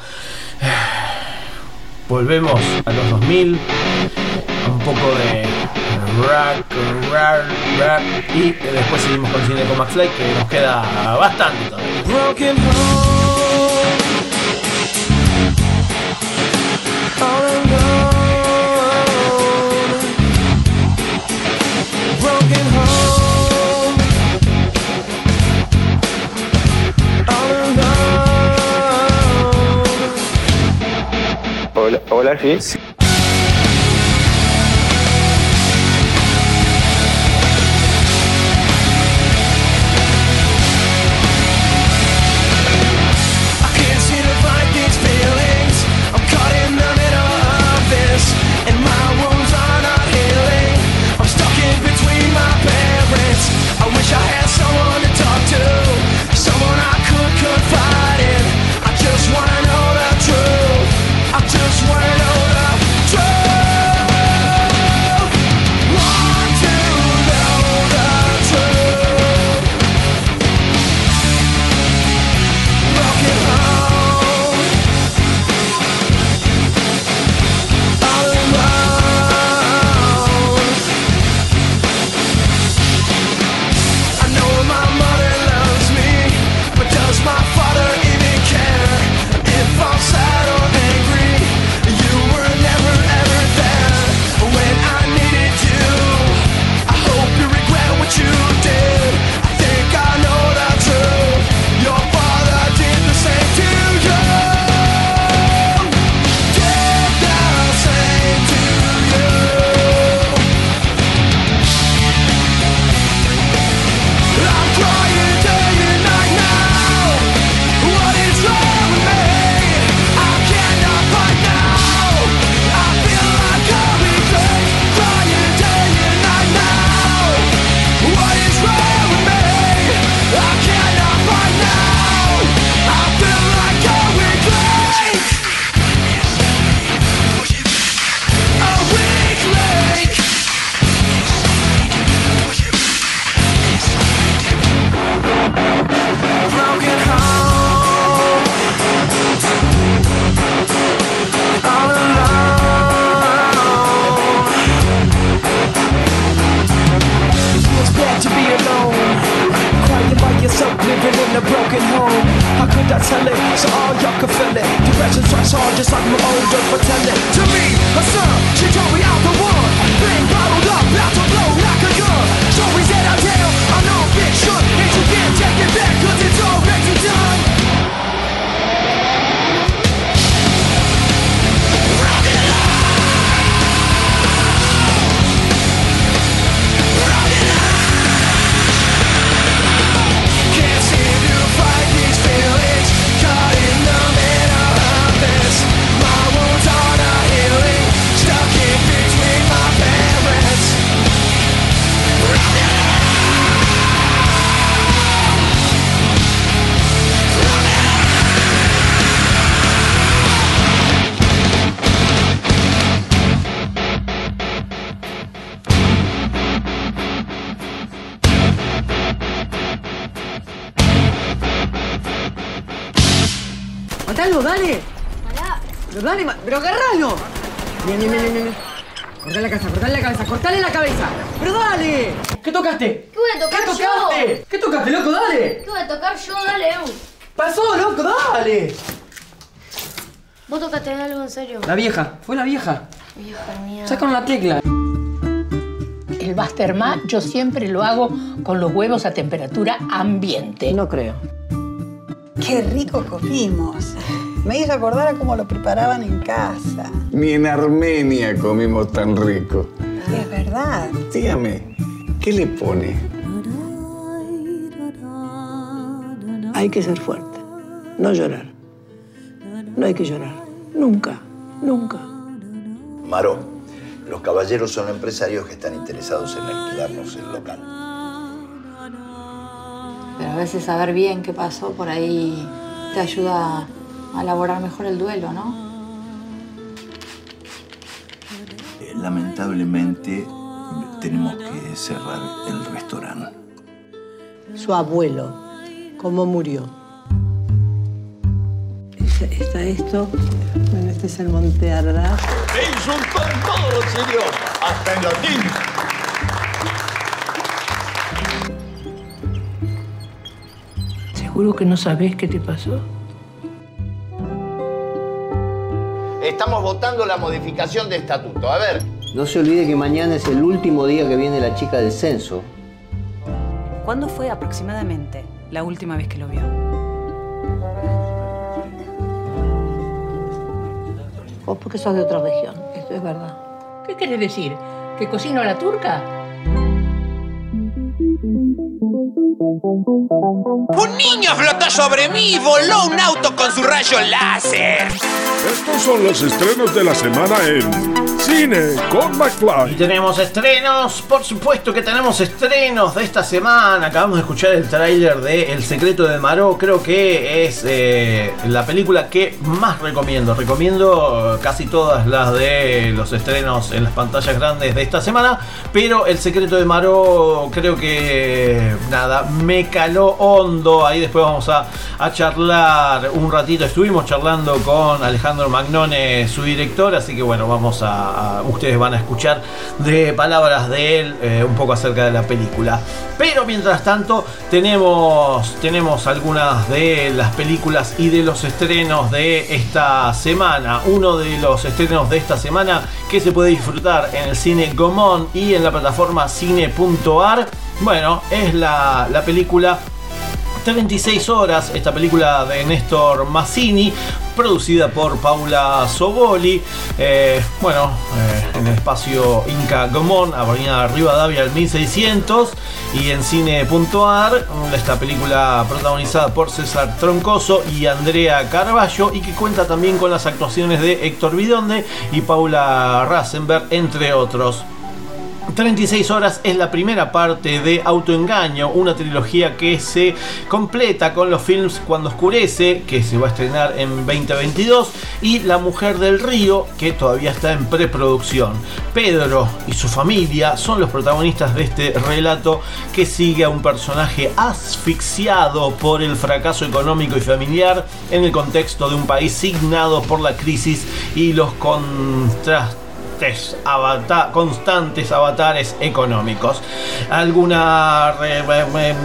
Volvemos a los 2000, un poco de rock, rock, rock y después seguimos con cine con Max Fly que nos queda bastante. Broken home, Hola, sí. La vieja, fue la vieja. Vieja. Sacaron la tecla. El Masterma yo siempre lo hago con los huevos a temperatura ambiente. No creo. Qué rico comimos. Me hizo acordar a cómo lo preparaban en casa. Ni en Armenia comimos tan rico. Es verdad. Dígame, ¿qué le pone? Hay que ser fuerte, no llorar. Caballeros son empresarios que están interesados en alquilarnos el local. Pero a veces saber bien qué pasó por ahí te ayuda a elaborar mejor el duelo, ¿no? Eh, Lamentablemente tenemos que cerrar el restaurante. Su abuelo, ¿cómo murió? Está, esto. Bueno, este es el Monte Arras. ¡Me insultó en todo, señor! ¡Hasta en latín! ¿Seguro que no sabés qué te pasó? Estamos votando la modificación de estatuto. A ver. No se olvide que mañana es el último día que viene la chica del censo. ¿Cuándo fue aproximadamente la última vez que lo vio? Vos porque sos de otra región, esto es verdad. ¿Qué querés decir? ¿Que cocino a la turca? Un niño flotó sobre mí y voló un auto con su rayo láser. Estos son los estrenos de la semana en Cine con McFly. Y tenemos estrenos, por supuesto que tenemos estrenos de esta semana. Acabamos de escuchar el tráiler de El secreto de Maró. Creo que es eh, la película que más recomiendo. Recomiendo casi todas las de los estrenos en las pantallas grandes de esta semana. Pero El secreto de Maró creo que nada, me caló hondo. Ahí después vamos a, a charlar un ratito. Estuvimos charlando con Alejandro Magnone, su director. Así que bueno, vamos a, ustedes van a escuchar de palabras de él eh, un poco acerca de la película. Pero mientras tanto, tenemos, tenemos algunas de las películas y de los estrenos de esta semana. Uno de los estrenos de esta semana que se puede disfrutar en el cine Gomón y en la plataforma cine.ar. Bueno, es la, la película 36 horas, esta película de Néstor Massini, producida por Paula Soboli. Eh, bueno, eh, en el espacio Inca Gomón, Avenida Rivadavia al 1600. Y en cine.ar, esta película protagonizada por César Troncoso y Andrea Carballo. Y que cuenta también con las actuaciones de Héctor Bidonde y Paula Rasenberg, entre otros. 36 horas es la primera parte de Autoengaño, una trilogía que se completa con los films Cuando Oscurece, que se va a estrenar en 2022, y La Mujer del Río, que todavía está en preproducción. Pedro y su familia son los protagonistas de este relato que sigue a un personaje asfixiado por el fracaso económico y familiar en el contexto de un país signado por la crisis y los contrastes constantes, constantes avatares económicos. Alguna re- re- re-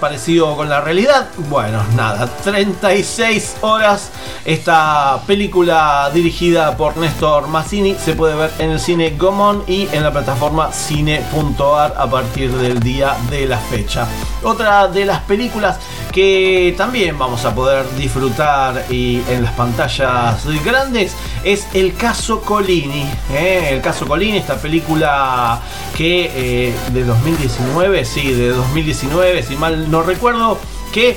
parecido con la realidad. Bueno, nada, 36 horas. Esta película dirigida por Néstor Mazzini se puede ver en el cine Gomón y en la plataforma cine.ar a partir del día de la fecha. Otra de las películas que también vamos a poder disfrutar y en las pantallas grandes es El caso Colini. El caso Colini, esta película que eh, de 2019, sí, de 2019, si mal no recuerdo, que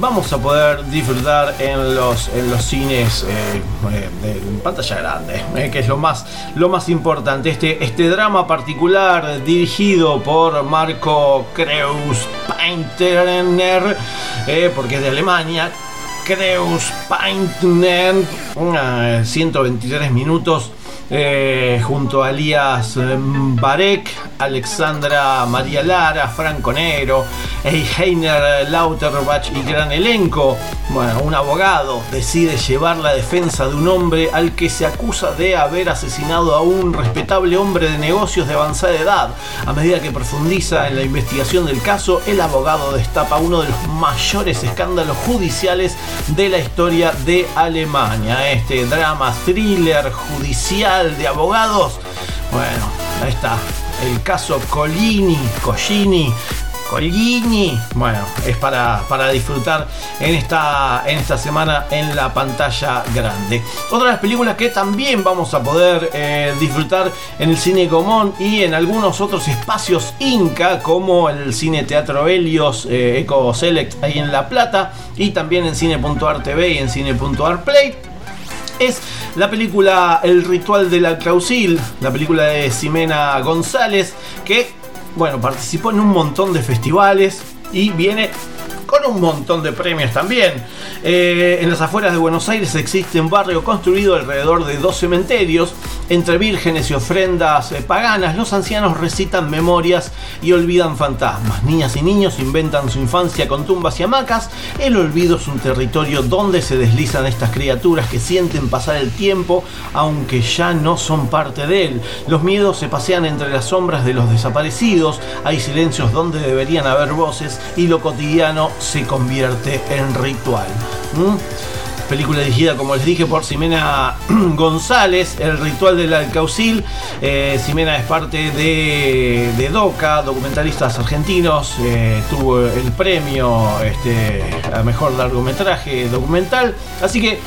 vamos a poder disfrutar en los, en los cines eh, eh, de pantalla grande, eh, que es lo más, lo más importante. Este, este drama particular dirigido por Marco Kreuz Painterner, porque es de Alemania. Kreuz Painter, 123 minutos eh, junto a Elías Barek, Alexandra María Lara, Franco Nero, Heiner Lauterbach y gran elenco. Bueno, un abogado decide llevar la defensa de un hombre al que se acusa de haber asesinado a un respetable hombre de negocios de avanzada edad. A medida que profundiza en la investigación del caso, el abogado destapa uno de los mayores escándalos judiciales de la historia de Alemania. Este drama thriller judicial de abogados. Bueno, ahí está. El caso Colini, Collini, Colini. Bueno, es para, para disfrutar en esta, en esta semana en la pantalla grande. Otra de las películas que también vamos a poder eh, disfrutar en el cine Común y en algunos otros espacios Inca, como el cine Teatro Helios, eh, Eco Select ahí en La Plata, y también en Cine.ar TV y en Cine.ar Play es la película El ritual de la Clausil, la película de Ximena González, que, bueno, participó en un montón de festivales y viene con un montón de premios también. Eh, en las afueras de Buenos Aires existe un barrio construido alrededor de dos cementerios. Entre vírgenes y ofrendas eh, paganas, los ancianos recitan memorias y olvidan fantasmas. Niñas y niños inventan su infancia con tumbas y hamacas. El olvido es un territorio donde se deslizan estas criaturas que sienten pasar el tiempo, aunque ya no son parte de él. Los miedos se pasean entre las sombras de los desaparecidos. Hay silencios donde deberían haber voces y lo cotidiano se convierte en ritual. ¿Mm? Película dirigida, como les dije, por Ximena González, El Ritual del Alcaucil. Eh, Ximena es parte de, de DOCA, documentalistas argentinos. eh, tuvo el premio este, a mejor largometraje documental. Así que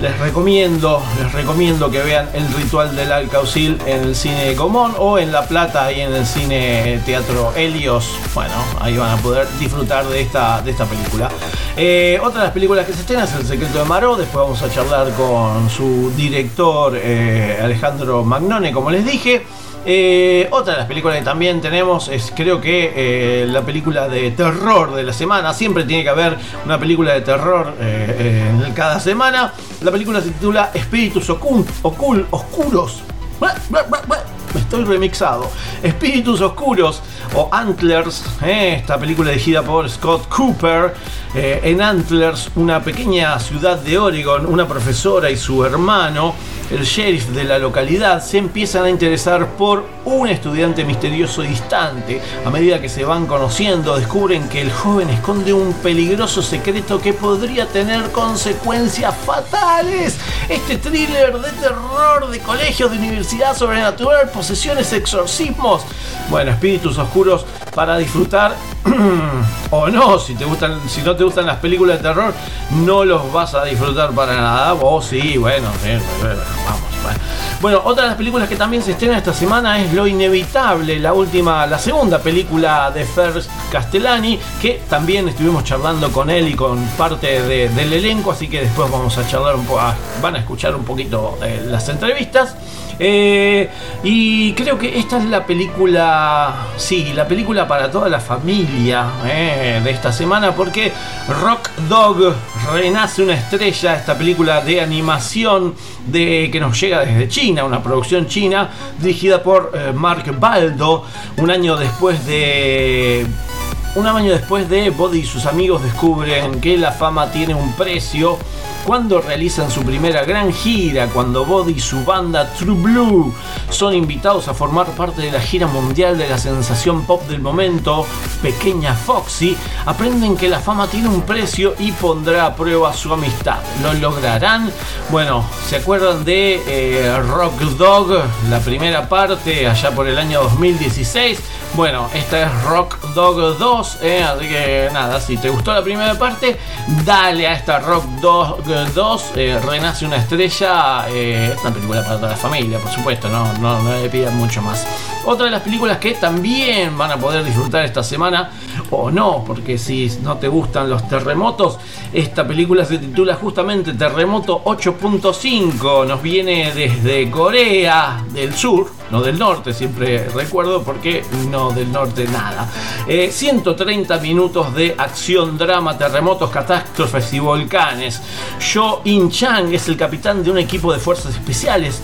les recomiendo, les recomiendo que vean el ritual del Alcaucil en el cine Común o en La Plata y en el cine Teatro Helios. Bueno, ahí van a poder disfrutar de esta, de esta película. Eh, otra de las películas que se estrena es El secreto de Maró. Después vamos a charlar con su director eh, Alejandro Magnone, como les dije. Eh, otra de las películas que también tenemos es creo que eh, la película de terror de la semana. Siempre tiene que haber una película de terror eh, cada semana. La película se titula Espíritus Ocul- Ocul- Oscuros. Estoy remixado. Espíritus Oscuros o Antlers, esta película dirigida por Scott Cooper. En Antlers, una pequeña ciudad de Oregon, una profesora y su hermano, el sheriff de la localidad, se empiezan a interesar por un estudiante misterioso distante. A medida que se van conociendo, descubren que el joven esconde un peligroso secreto que podría tener consecuencias fatales. Este thriller de terror, de colegios, de universidad sobrenatural, posesiones, exorcismos. Bueno, espíritus oscuros para disfrutar o no, si te gustan, si no te gustan las películas de terror, no los vas a disfrutar para nada. O sí, bueno, sí, bueno, vamos. Bueno. Otra de las películas que también se estrena esta semana es Lo Inevitable, la última, la segunda película de Fer Castellani, que también estuvimos charlando con él y con parte de- del elenco, así que después vamos a charlar un poco, van a escuchar un poquito eh, las entrevistas. Eh, y creo que esta es la película, sí, la película para toda la familia eh, de esta semana, porque Rock Dog renace una estrella, esta película de animación de, que nos llega desde China, una producción china dirigida por eh, Mark Baldo, un año después de un año después de Body y sus amigos descubren que la fama tiene un precio cuando realizan su primera gran gira, cuando Body y su banda True Blue son invitados a formar parte de la gira mundial de la sensación pop del momento, Pequeña Foxy, aprenden que la fama tiene un precio y pondrá a prueba su amistad. ¿Lo lograrán? Bueno, ¿se acuerdan de eh, Rock Dog, la primera parte, allá por el año 2016? Bueno, esta es Rock Dog 2, eh, así que nada, si te gustó la primera parte, dale a esta Rock Dog 2, eh, Renace una estrella, eh, una película para toda la familia, por supuesto, no, no, no le pidan mucho más. Otra de las películas que también van a poder disfrutar esta semana, o no, porque si no te gustan los terremotos, esta película se titula justamente Terremoto 8.5, nos viene desde Corea del Sur, no del norte, siempre recuerdo porque no del norte nada. Eh, 130 minutos de acción, drama, terremotos, catástrofes y volcanes. Yo In Chang es el capitán de un equipo de fuerzas especiales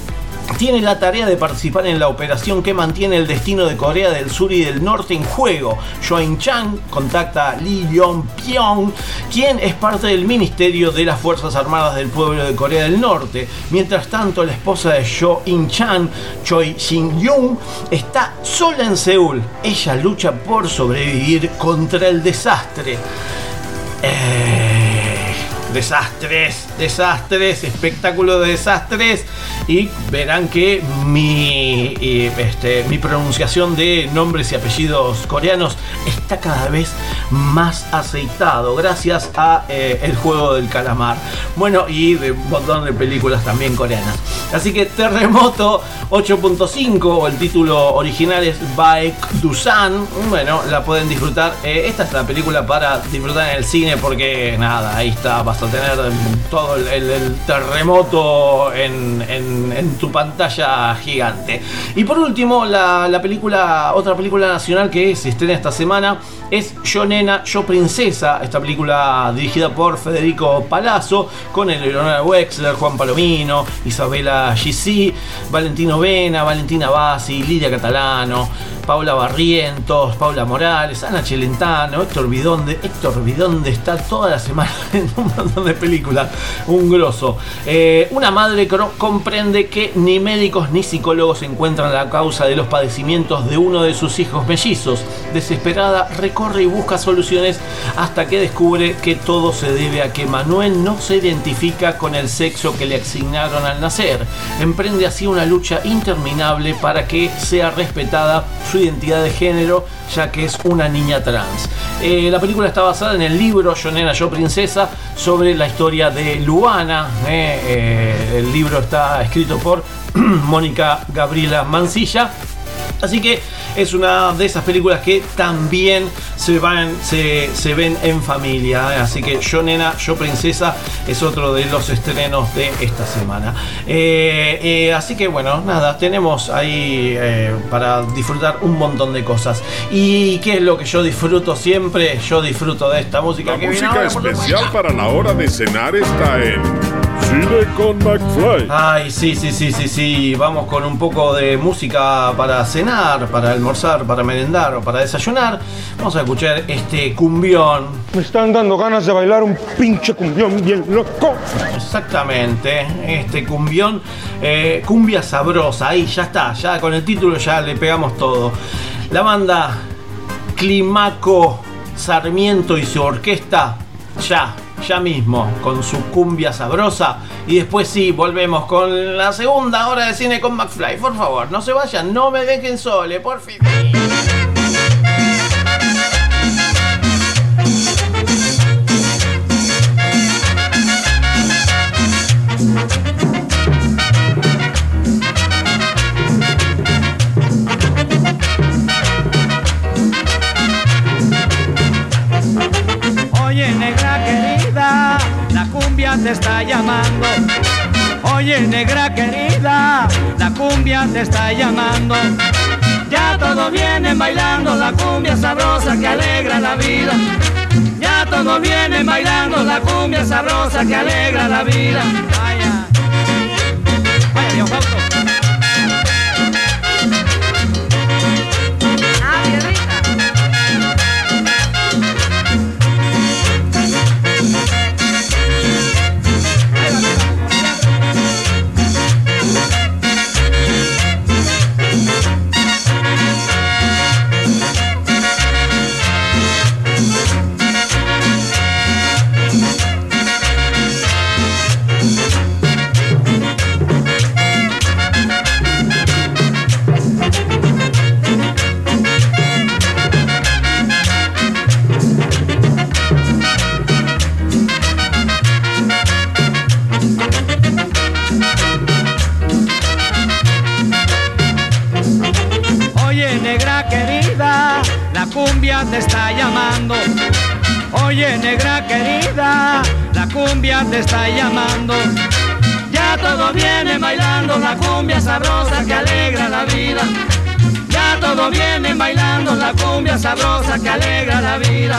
tiene la tarea de participar en la operación que mantiene el destino de Corea del Sur y del Norte en juego. Join Chang contacta a Lee Yong Pyong, quien es parte del Ministerio de las Fuerzas Armadas del Pueblo de Corea del Norte. Mientras tanto, la esposa de Jo In Chan, Choi Shin Young, está sola en Seúl. Ella lucha por sobrevivir contra el desastre. Eh, desastres, desastres, espectáculo de desastres. Y verán que mi, eh, este, mi pronunciación de nombres y apellidos coreanos está cada vez más aceitado gracias a eh, el juego del calamar. Bueno, y de un montón de películas también coreanas. Así que Terremoto 8.5 o el título original es Baek Dusan. Bueno, la pueden disfrutar. Eh, esta es la película para disfrutar en el cine porque nada, ahí está, vas a tener todo el, terremoto en- en tu pantalla gigante. Y por último, la, la película, otra película nacional que se estrena esta semana es Yo Nena, Yo Princesa. Esta película dirigida por Federico Palazzo con Eleonora Wexler, Juan Palomino, Isabela Gissi, Valentino Vena, Valentina Bassi, Lidia Catalano, Paula Barrientos, Paula Morales, Ana Celentano, Héctor Bidonde. Héctor Bidonde está toda la semana en un montón de películas. Un grosso. Eh, una madre cro- comprende que ni médicos ni psicólogos encuentran la causa de los padecimientos de uno de sus hijos mellizos. Desesperada, recorre y busca soluciones hasta que descubre que todo se debe a que Manuel no se identifica con el sexo que le asignaron al nacer. Emprende así una lucha interminable para que sea respetada su identidad de género, ya que es una niña trans. Eh, la película está basada en el libro Yo Nena, Yo Princesa sobre la historia de Luana. eh, eh, el libro está escrito por Mónica Gabriela Mancilla. Así que es una de esas películas que también se, van, se, se ven en familia. ¿eh? Así que Yo Nena, Yo Princesa es otro de los estrenos de esta semana. Eh, eh, así que bueno, nada, tenemos ahí eh, para disfrutar un montón de cosas. ¿Y qué es lo que yo disfruto siempre? Yo disfruto de esta música La que viene música ahora, especial para la hora de cenar está en Cine con McFly. Ay, sí, sí, sí, sí, sí. Vamos con un poco de música para cenar, para almorzar, para merendar o para desayunar. Vamos a escuchar este cumbión. Me están dando ganas de bailar un pinche cumbión bien loco. Exactamente, este cumbión, eh, cumbia sabrosa. Ahí ya está, ya con el título ya le pegamos todo. La banda Climaco Sarmiento y su orquesta, ya, ya mismo, con su cumbia sabrosa. Y después sí, volvemos con la segunda hora de cine con McFly. Por favor, no se vayan, no me dejen sole, por fin. Cumbia te está llamando. Oye, negra querida, la cumbia te está llamando. Ya todos vienen bailando la cumbia sabrosa que alegra la vida. Ya todos vienen bailando la cumbia sabrosa que alegra la vida. Vaya. Vaya, te está llamando. Ya todo viene bailando, la cumbia sabrosa que alegra la vida. Ya todo viene bailando, la cumbia sabrosa que alegra la vida.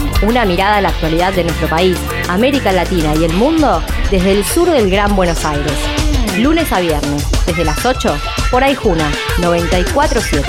Una mirada a la actualidad de nuestro país, América Latina y el mundo desde el sur del Gran Buenos Aires. Lunes a viernes, desde las 8, por Aijuna 947.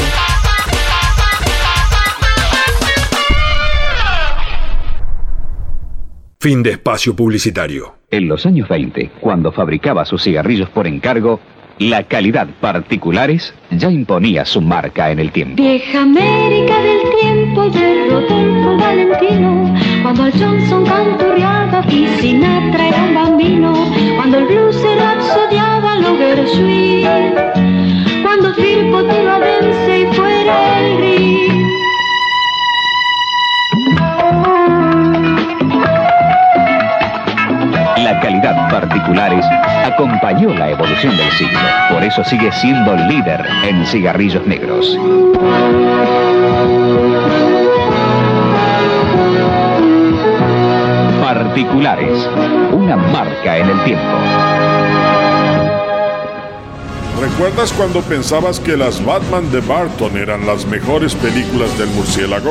Fin de espacio publicitario. En los años 20, cuando fabricaba sus cigarrillos por encargo, la calidad particulares ya imponía su marca en el tiempo. Vieja América del tiempo de Rodolfo Valentino, cuando al Johnson canturreaba y Sinatra era un bambino, cuando el blues se rapsodiaba lo Gershwin, cuando Firpo Tiradence y fuera el ring. La calidad particulares acompañó la evolución del siglo. Por eso sigue siendo líder en cigarrillos negros. Particulares, una marca en el tiempo. ¿Recuerdas cuando pensabas que las Batman de Barton eran las mejores películas del murciélago?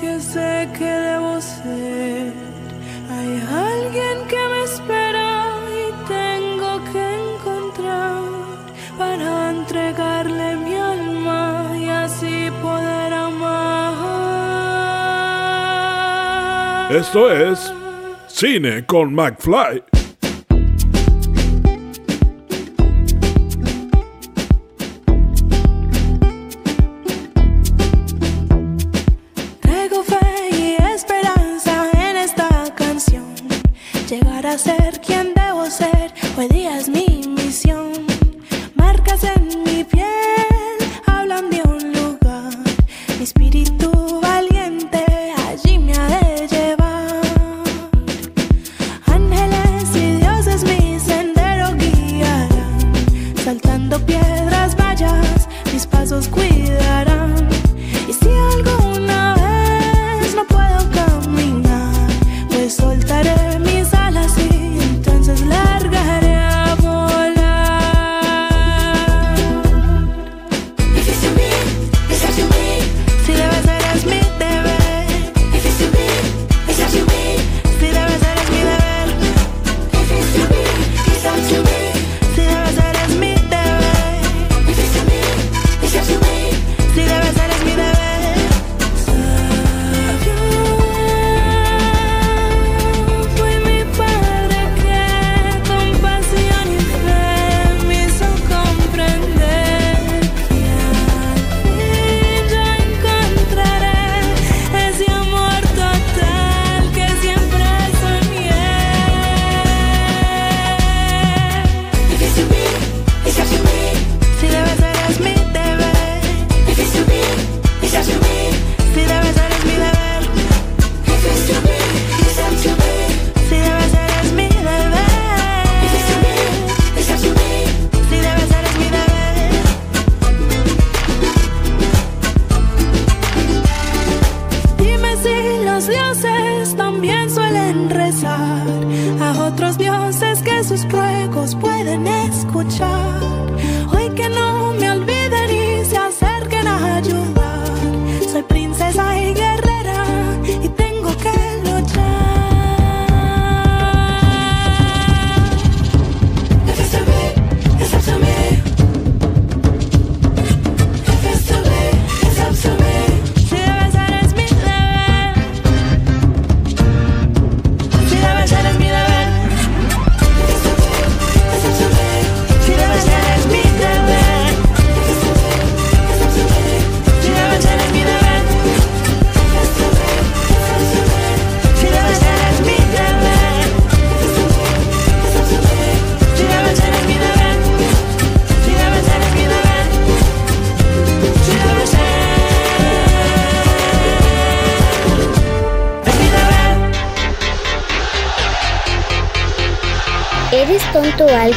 Que sé que debo ser. Hay alguien que me espera y tengo que encontrar para entregarle mi alma y así poder amar. Esto es Cine con McFly.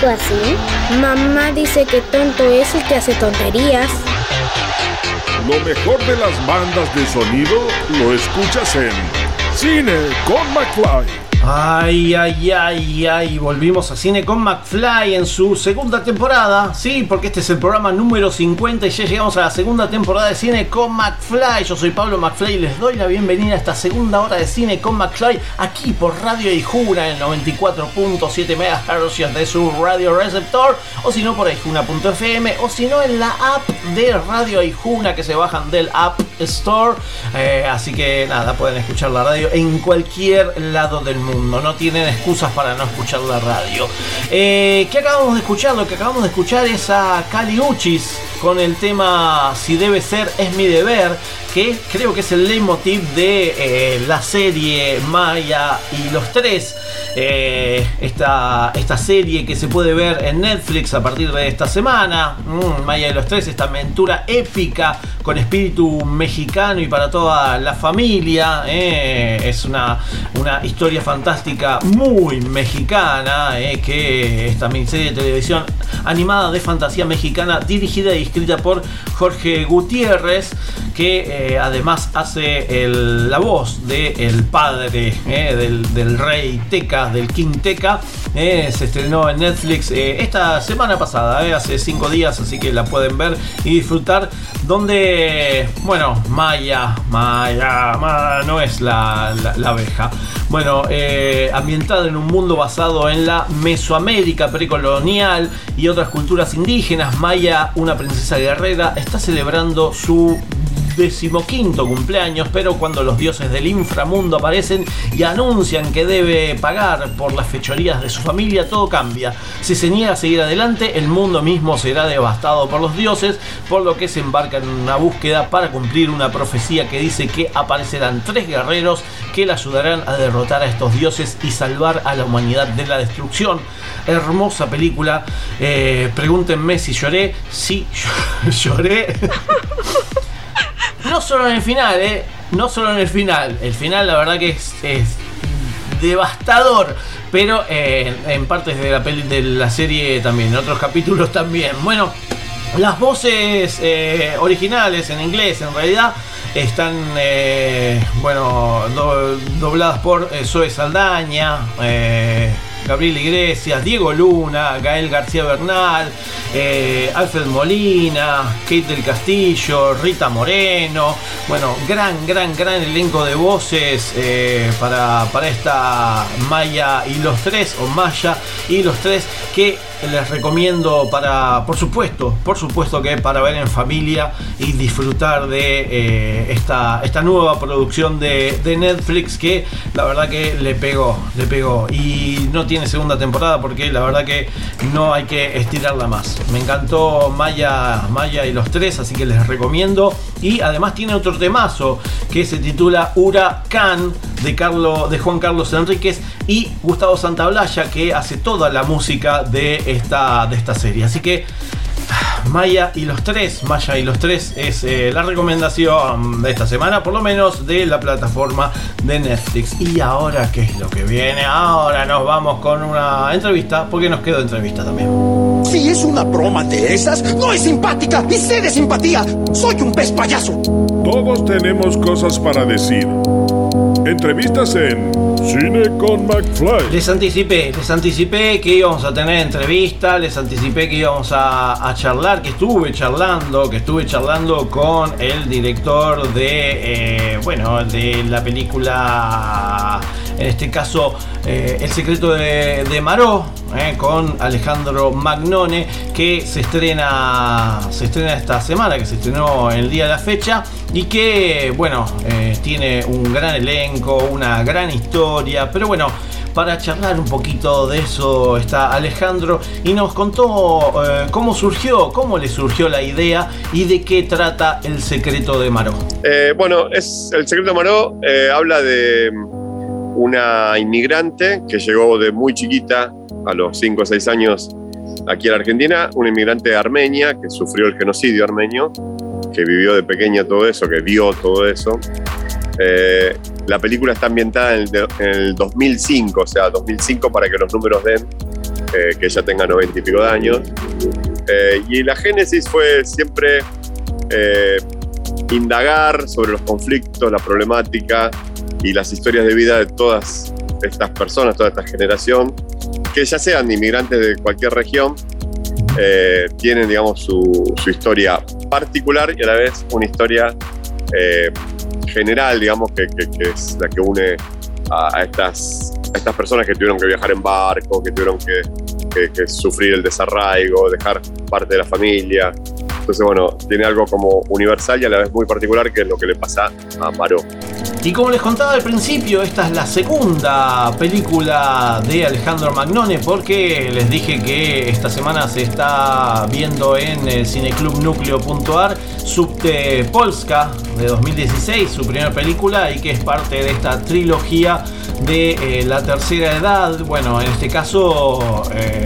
Así? Mamá dice que tonto es el que hace tonterías. Lo mejor de las bandas de sonido lo escuchas en Cine con McFly. Ay, ay, ay, ay, volvimos a Cine con McFly en su segunda temporada. Sí, porque este es el programa número 50 y ya llegamos a la segunda temporada de Cine con McFly. Yo soy Pablo McFly y les doy la bienvenida a esta segunda hora de Cine con McFly aquí por Radio Ijuna en 94.7 MHz de su radio receptor o si no por Ijuna.fm o si no en la app de Radio Ijuna que se bajan del App Store. Eh, así que nada, pueden escuchar la radio en cualquier lado del mundo. No tienen excusas para no escuchar la radio. Eh, ¿Qué acabamos de escuchar? Lo que acabamos de escuchar es a Cali Uchis con el tema Si debe ser, es mi deber. Que creo que es el leitmotiv de eh, la serie Maya y los tres. Eh, esta, esta serie que se puede ver en Netflix a partir de esta semana. Mm, Maya y los tres, esta aventura épica con espíritu mexicano y para toda la familia. eh. Es una, una historia fantástica muy mexicana, que es también serie de televisión animada de fantasía mexicana dirigida y escrita por Jorge Gutiérrez, que eh, además hace la voz del padre eh, del, rey Teca, del King Teca. eh, se estrenó en Netflix eh, esta semana pasada, eh, hace cinco días, así que la pueden ver y disfrutar. Donde, bueno, Maya, Maya, Maya no es la, la- abeja. Bueno, eh, ambientada en un mundo basado en la Mesoamérica precolonial y otras culturas indígenas, Maya, una princesa guerrera, está celebrando su decimoquinto cumpleaños, pero cuando los dioses del inframundo aparecen y anuncian que debe pagar por las fechorías de su familia, todo cambia. Si se niega a seguir adelante, el mundo mismo será devastado por los dioses, por lo que se embarca en una búsqueda para cumplir una profecía que dice que aparecerán tres guerreros que le ayudarán a derrotar a estos dioses y salvar a la humanidad de la destrucción. Hermosa película. Eh, pregúntenme si lloré. Sí, lloré. No solo en el final, ¿eh? No solo en el final. El final, la verdad que es, es devastador. Pero eh, en, partes de la, peli, de la serie también, en otros capítulos también. Bueno, las voces eh, originales en inglés, en realidad, están, eh, bueno, do- dobladas por Zoe Saldaña. Gabriel Iglesias, Diego Luna, Gael García Bernal, eh, Alfred Molina, Kate del Castillo, Rita Moreno. Bueno, gran, gran, gran elenco de voces eh, para, para esta Maya y los tres, o Maya y los tres, que les recomiendo para, por supuesto, por supuesto que para ver en familia y disfrutar de eh, esta, esta nueva producción de, de Netflix que la verdad que le pegó, le pegó y no tiene segunda temporada porque la verdad que no hay que estirarla más. Me encantó Maya, Maya y los tres, así que les recomiendo y además tiene otro temazo que se titula Huracán de, Carlos, de Juan Carlos Enríquez y Gustavo Santaolalla que hace toda la música de esta, de esta serie. Así que Maya y los tres, Maya y los tres es eh, la recomendación de esta semana, por lo menos de la plataforma de Netflix. Y ahora, ¿qué es lo que viene? Ahora nos vamos con una entrevista, porque nos quedó entrevista también. Si es una broma de esas, no es simpática y sé de simpatía. Soy un pez payaso. Todos tenemos cosas para decir. Entrevistas en Cine con McFly. Les anticipé, les anticipé que íbamos a tener entrevista, les anticipé que íbamos a, charlar, que estuve charlando, que estuve charlando con el director de, eh, bueno, de la película, en este caso, eh, El secreto de, de Maró, eh, con Alejandro Magnone, que se estrena, se estrena esta semana, que se estrenó el día de la fecha y que, bueno, eh, tiene un gran elenco, una gran historia, pero bueno, para charlar un poquito de eso está Alejandro y nos contó cómo surgió, cómo le surgió la idea y de qué trata el secreto de Maró. Bueno, es, el secreto de Maró habla de una inmigrante que llegó de muy chiquita, a los 5 o 6 años, aquí a la Argentina, una inmigrante armenia que sufrió el genocidio armenio, que vivió de pequeña todo eso, que vio todo eso. Eh, la película está ambientada en el, de- en el 2005, o sea, 2005 para que los números den eh, que ella tenga 90 y pico de años. Eh, y la génesis fue siempre indagar sobre los conflictos, la problemática y las historias de vida de todas estas personas, toda esta generación, que ya sean inmigrantes de cualquier región, eh, tienen, digamos, su, su historia particular y a la vez una historia eh, general, digamos, que, que- que es la que une a, a estas, a estas personas que tuvieron que viajar en barco, que tuvieron que, que- sufrir el desarraigo, dejar parte de la familia. Entonces, bueno, tiene algo como universal y a la vez muy particular, que es lo que le pasa a Maró. Y como les contaba al principio, esta es la segunda película de Alejandro Magnone porque les dije que esta semana se está viendo en el cineclubnucleo.ar Subte Polska de 2016, su primera película y que es parte de esta trilogía de eh, la tercera edad. Bueno, en este caso eh,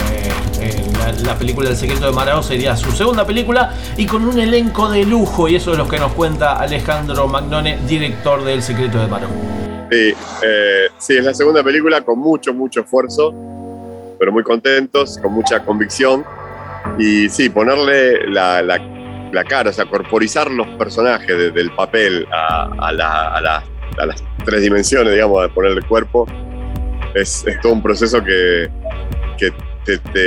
eh, la, la película El secreto de Marao sería su segunda película y con un elenco de lujo y eso es lo que nos cuenta Alejandro Magnone, director de El secreto de Marao. Sí, eh, sí, es la segunda película con mucho, mucho esfuerzo, pero muy contentos, con mucha convicción. Y sí, ponerle la, la- la cara, o sea, corporizar los personajes de- del papel a, a la- a la- a las tres dimensiones, digamos, de ponerle cuerpo, es, es todo un proceso que, que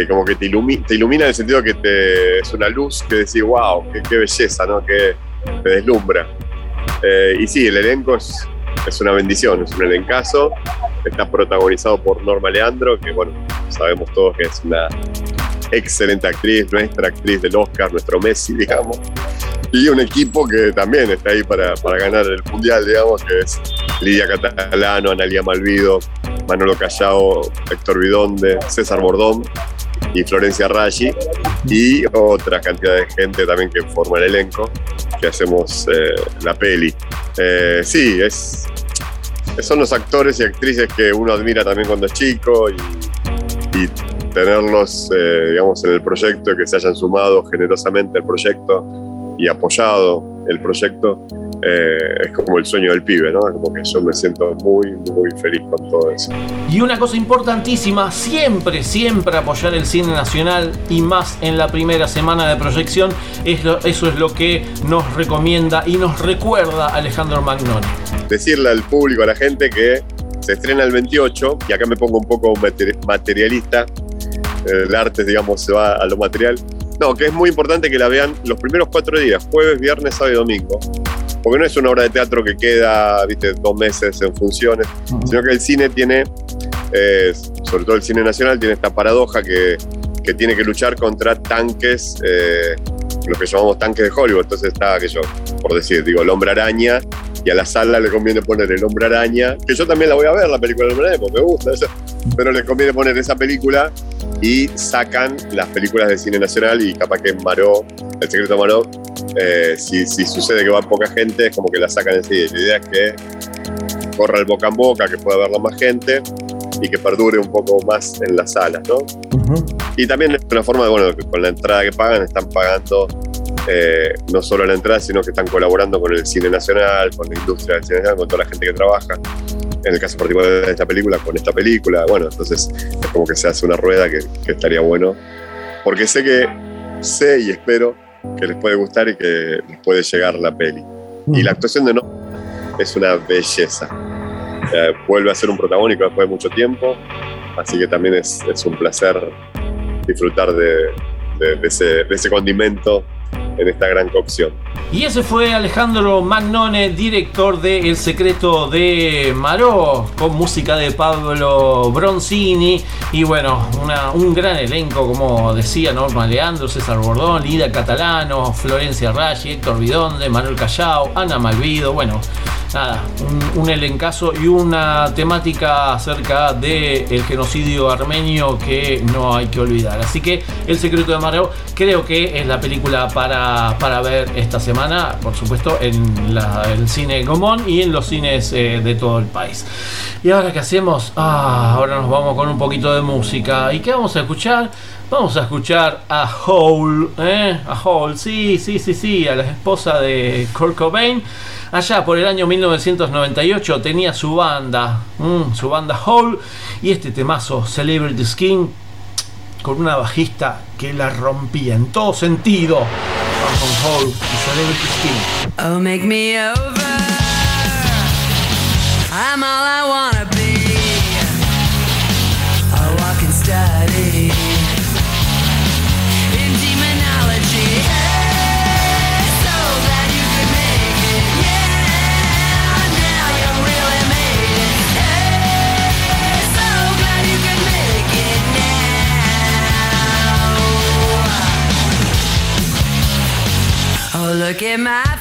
como que te, ilumi- te ilumina en el sentido que te, es una luz que decís, wow, qué, qué belleza, ¿no? Que te deslumbra. Eh, y sí, el elenco es, es una bendición, es un elencazo. Está protagonizado por Norma Leandro, que bueno, sabemos todos que es una excelente actriz, nuestra actriz del Oscar, nuestro Messi, digamos. Y un equipo que también está ahí para, para ganar el Mundial, digamos, que es Lidia Catalano, Analia Malvido, Manolo Callao, Héctor Vidonde, César Bordón y Florencia Raggi y otra cantidad de gente también que forma el elenco que hacemos eh, la peli. Eh, sí, es, son los actores y actrices que uno admira también cuando es chico y, y tenerlos, eh, digamos, en el proyecto, que se hayan sumado generosamente al proyecto y apoyado el proyecto, eh, es como el sueño del pibe, ¿no? Como que yo me siento muy, muy feliz con todo eso. Y una cosa importantísima, siempre, siempre apoyar el cine nacional y más en la primera semana de proyección, es lo- eso es lo que nos recomienda y nos recuerda Alejandro Magnone. decirle al público, a la gente que se estrena el 28, y acá me pongo un poco materi- materialista, el arte, digamos, se va a lo material. No, que es muy importante que la vean los primeros cuatro días, jueves, viernes, sábado y domingo. Porque no es una obra de teatro que queda, viste, dos meses en funciones, sino que el cine tiene, eh, sobre todo el cine nacional, tiene esta paradoja que, que tiene que luchar contra tanques, eh, lo que llamamos tanques de Hollywood. Entonces está aquello, por decir, digo, el hombre araña, y a la sala le conviene poner el hombre araña, que yo también la voy a ver, la película del hombre araña, porque me gusta, eso, pero le conviene poner esa película y sacan las películas de cine nacional y capaz que Maró, El secreto de Maró, eh, si, si sucede que va poca gente, es como que la sacan enseguida. La idea es que corra el boca en boca, que pueda verla más gente y que perdure un poco más en las salas, ¿no? Y también es una forma de, bueno, que con la entrada que pagan, están pagando eh, no solo la entrada, sino que están colaborando con el cine nacional, con la industria del cine nacional, con toda la gente que trabaja. En el caso particular de esta película, con esta película, bueno, entonces es como que se hace una rueda que, que estaría bueno. Porque sé que, sé y espero que les puede gustar y que les puede llegar la peli. Y la actuación de No es una belleza. eh, vuelve a ser un protagónico después de mucho tiempo, así que también es, es un placer disfrutar de, de- de ese, de ese condimento en esta gran cocción. Y ese fue Alejandro Magnone, director de El secreto de Maró, con música de Pablo Bronzini. Y bueno, una- un gran elenco, como decía Norma Leandro, César Bordón, Lida Catalano, Florencia Raggi, Héctor Bidonde, Manuel Callao, Ana Malvido. Bueno, nada, un, un elencazo y una temática acerca del genocidio armenio que no hay que olvidar. Así que El secreto de Maró creo que es la película para, para ver esta semana, por supuesto, en el cine Gomón y en los cines eh, de todo el país. ¿Y ahora qué hacemos? Ah, ahora nos vamos con un poquito de música. ¿Y qué vamos a escuchar? Vamos a escuchar a Hole, ¿eh? A Hole, sí, sí, sí, sí, a la esposa de Kurt Cobain. Allá por el año 1998 tenía su banda, mm, su banda Hole, y este temazo, Celebrity Skin, con una bajista que la rompía en todo sentido. Con Hole y Skin. Oh, make me over. I'm all I wanna look at my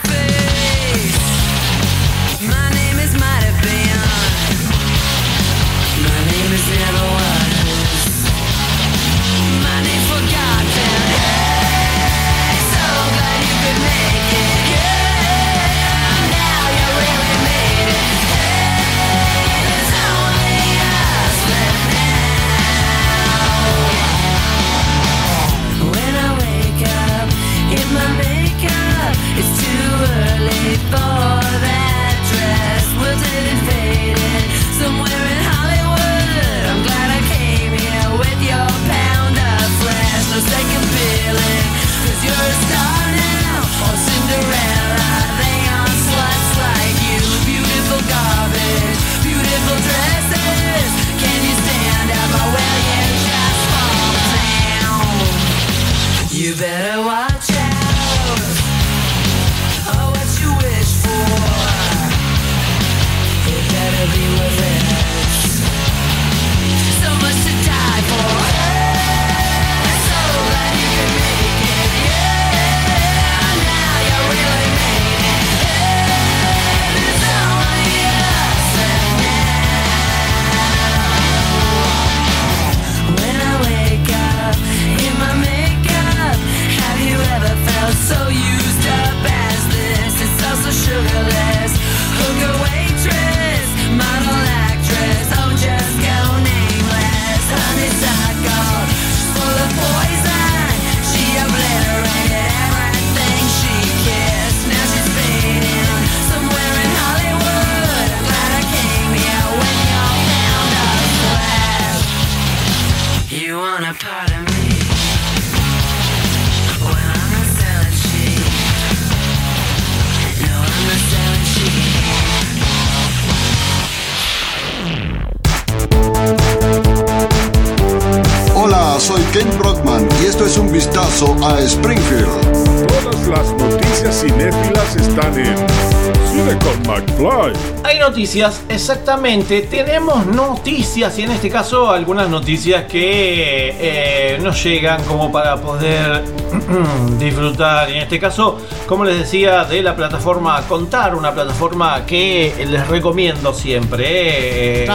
noticias, exactamente. Tenemos noticias y en este caso algunas noticias que eh, nos llegan como para poder disfrutar. Y en este caso, como les decía, de la plataforma Contar, una plataforma que les recomiendo siempre. eh.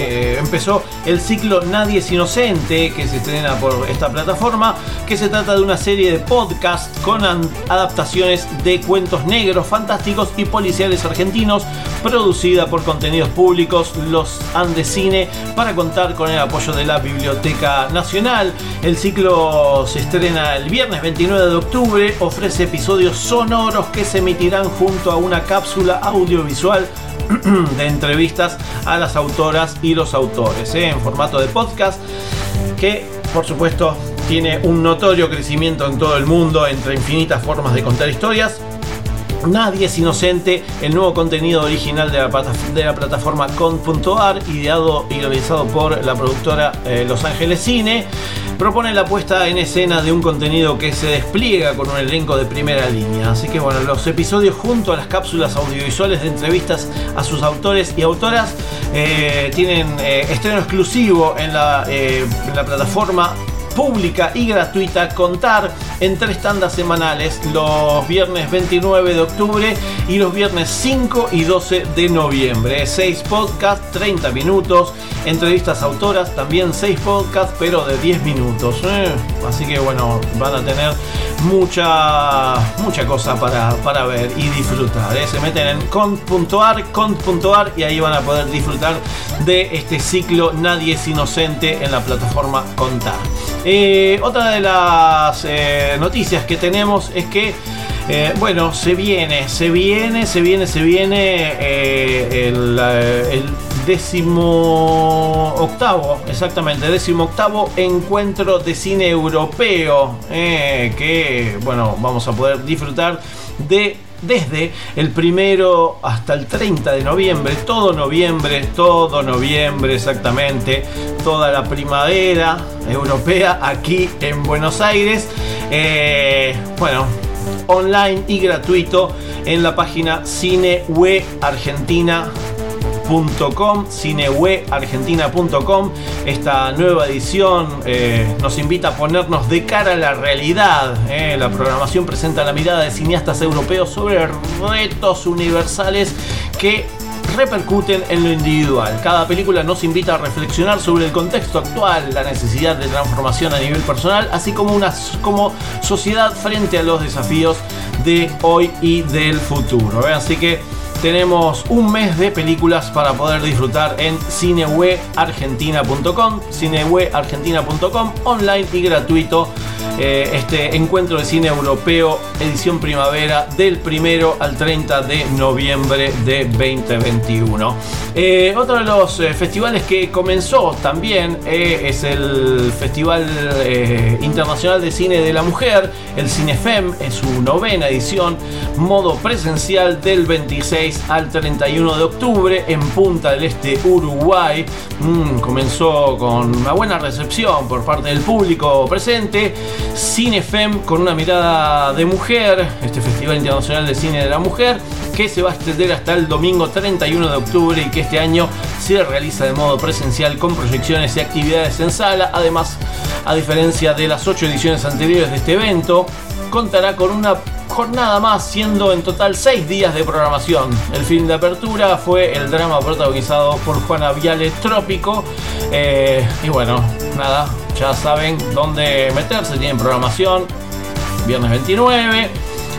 Eh, empezó el ciclo Nadie es Inocente, que se estrena por esta plataforma, que se trata de una serie de podcast con adaptaciones de cuentos negros, fantásticos y policiales argentinos, producida por contenidos públicos, los Andescine, para contar con el apoyo de la Biblioteca Nacional. El ciclo se estrena el viernes 29 de octubre, ofrece episodios sonoros que se emitirán junto a una cápsula audiovisual de entrevistas a las autoras y los autores ¿eh? en formato de podcast que por supuesto tiene un notorio crecimiento en todo el mundo entre infinitas formas de contar historias Nadie es inocente, el nuevo contenido original de la, plataforma con.ar, ideado y realizado por la productora eh, Los Ángeles Cine, propone la puesta en escena de un contenido que se despliega con un elenco de primera línea. Así que bueno, los episodios junto a las cápsulas audiovisuales de entrevistas a sus autores y autoras eh, tienen eh, estreno exclusivo en la, en la plataforma pública y gratuita contar en tres tandas semanales los viernes 29 de octubre y los viernes 5 y 12 de noviembre. 6 podcasts, 30 minutos, entrevistas autoras, también 6 podcasts, pero de 10 minutos. Eh, Así que bueno, van a tener mucha, mucha cosa para, para ver y disfrutar. eh. Se meten en cont.ar, cont.ar y ahí van a poder disfrutar de este ciclo Nadie es Inocente en la plataforma Contar. Eh, otra de las eh, noticias que tenemos es que eh, bueno, se viene, se viene, se viene, se viene el, el décimo octavo, exactamente, décimo octavo encuentro de cine europeo que, bueno, vamos a poder disfrutar de desde el primero hasta el 30 de noviembre, todo noviembre, todo noviembre exactamente, toda la primavera europea aquí en Buenos Aires. Eh, bueno, online y gratuito en la página cineweargentina.com esta nueva edición eh, nos invita a ponernos de cara a la realidad eh. la programación presenta la mirada de cineastas europeos sobre retos universales que repercuten en lo individual. Cada película nos invita a reflexionar sobre el contexto actual, la necesidad de transformación a nivel personal, así como una como sociedad frente a los desafíos de hoy y del futuro. ¿eh? Así que tenemos un mes de películas para poder disfrutar en cineweargentina.com, cineweargentina.com, online y gratuito. eh, este encuentro de cine europeo, edición primavera, del primero al 30 de noviembre de 2021. Eh, otro de los eh, festivales que comenzó también es el Festival Internacional de Cine de la Mujer, el Cinefem, en su novena edición, modo presencial del 26 al 31 de octubre en Punta del Este, Uruguay. Mm, comenzó con una buena recepción por parte del público presente. Cinefem con una mirada de mujer, este Festival Internacional de Cine de la Mujer, que se va a extender hasta el domingo 31 de octubre y que este año se realiza de modo presencial con proyecciones y actividades en sala. Además, a diferencia de las ocho ediciones anteriores de este evento, contará con una jornada más, siendo en total seis días de programación. El film de apertura fue el drama protagonizado por Juana Viale Trópico. Eh, y bueno, nada, ya saben dónde meterse. Tienen programación viernes 29,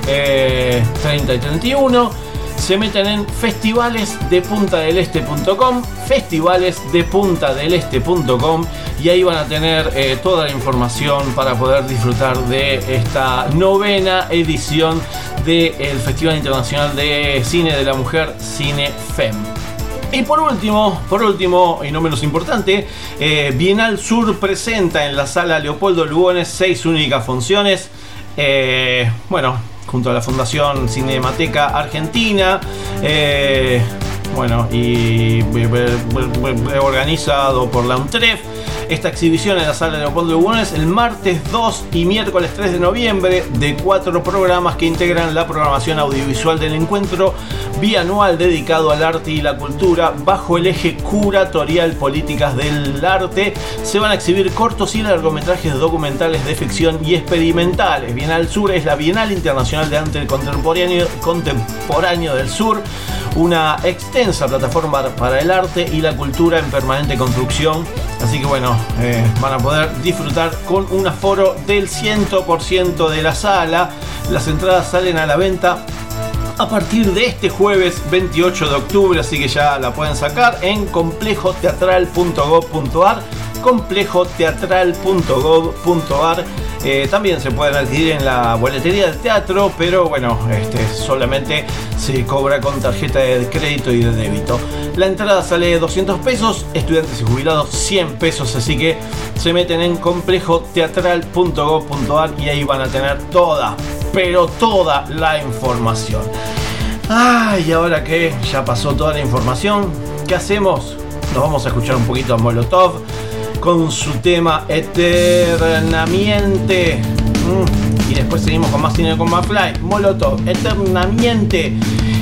eh, 30 y 31. Se meten en festivalesdepuntadeleste.com, festivalesdepuntadeleste.com y ahí van a tener eh, toda la información para poder disfrutar de esta novena edición del Festival Internacional de Cine de la Mujer, CineFem. Y por último, por último y no menos importante, eh, Bienal Sur presenta en la sala Leopoldo Lugones seis únicas funciones. Eh, bueno, junto a la Fundación Cinemateca Argentina. eh, bueno, y eh, eh, organizado por la UNTREF. Esta exhibición en la sala de Leopoldo Lugones el martes 2 y miércoles 3 de noviembre de cuatro programas que integran la programación audiovisual del encuentro bianual dedicado al arte y la cultura bajo el eje curatorial políticas del arte. Se van a exhibir cortos y largometrajes documentales de ficción y experimentales. Bienal Sur es la Bienal Internacional de Arte Contemporáneo, Contemporáneo del Sur, una extensa plataforma para el arte y la cultura en permanente construcción. Así que bueno, eh, van a poder disfrutar con un aforo del 100% de la sala. Las entradas salen a la venta a partir de este jueves 28 de octubre, así que ya la pueden sacar en complejoteatral.gov.ar complejoteatral.gov.ar eh, también se pueden adquirir en la boletería del teatro, pero bueno, este, solamente se cobra con tarjeta de crédito y de débito. La entrada sale 200 pesos, estudiantes y jubilados 100 pesos, así que se meten en complejoteatral.gov.ar y ahí van a tener toda pero toda la información. Ay, y ahora que ya pasó toda la información, ¿qué hacemos? Nos vamos a escuchar un poquito a Molotov con su tema Eternamente. Mm, Y después seguimos con más cine con Mafly. Molotov, Eternamente.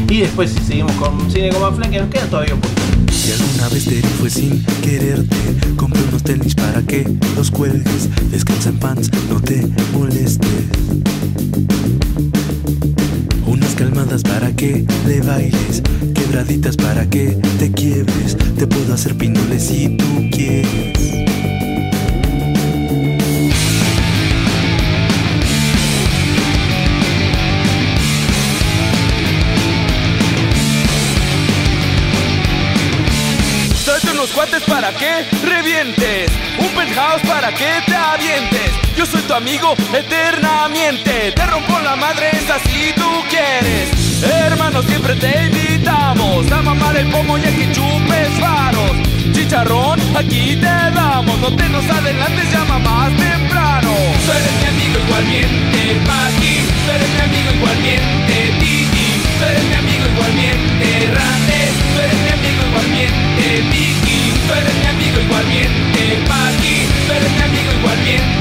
Y después seguimos con cine con Mafly, que nos queda todavía un poquito. Si alguna vez te fue sin quererte, compré unos tenis para que los cuelgues. Descansa en pants, no te molestes. Unas calmadas para que le bailes, quebraditas para que te quiebres. Te puedo hacer pinoles si tú quieres. Unos guantes para que revientes. Un penthouse para que te avientes. Yo soy tu amigo eternamente. Te rompo la madre, esa si tú quieres. Hermano, siempre te invitamos a mamar el pomo y a que chupes faros. Chicharrón, aquí te damos. No te nos adelantes, llama más temprano. Tú eres mi amigo igualmente, Paqui. Tú eres mi amigo igualmente, Titi. Tú eres mi amigo igualmente, Rande. Tú eres mi amigo igualmente, Vicky. Tú eres mi amigo igualmente, Paqui. Tú eres mi amigo igualmente,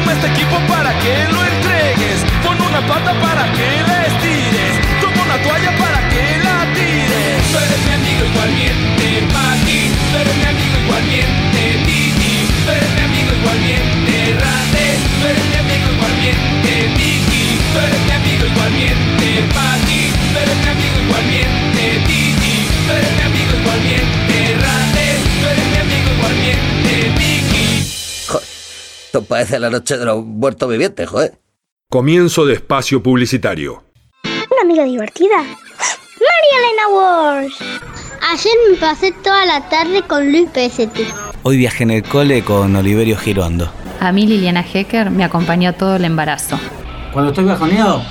toma este equipo para que lo entregues, pon una pata para que la estires, toma una toalla para que la tires. Tú eres mi amigo igualmente, Paqui, tú eres mi amigo igualmente, Titi, tú eres mi amigo igualmente, Rande, tú eres mi amigo igualmente, Vicky, tú eres mi amigo igualmente, Paqui, tú eres mi amigo igualmente, Titi, tú eres mi amigo igualmente, Rande, tú eres mi amigo igualmente, Vicky. Esto parece la noche de los muertos vivientes, joder. Comienzo de espacio publicitario. Una amiga divertida. María Elena Walsh. Ayer me pasé toda la tarde con Luis Pesetti. Hoy viajé en el cole con Oliverio Girondo. A mí Liliana Hecker me acompañó todo el embarazo. Cuando estoy bajoneado,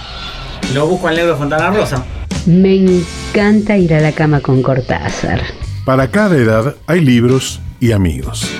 lo busco al negro Fontana Rosa. Me encanta ir a la cama con Cortázar. Para cada edad hay libros y amigos.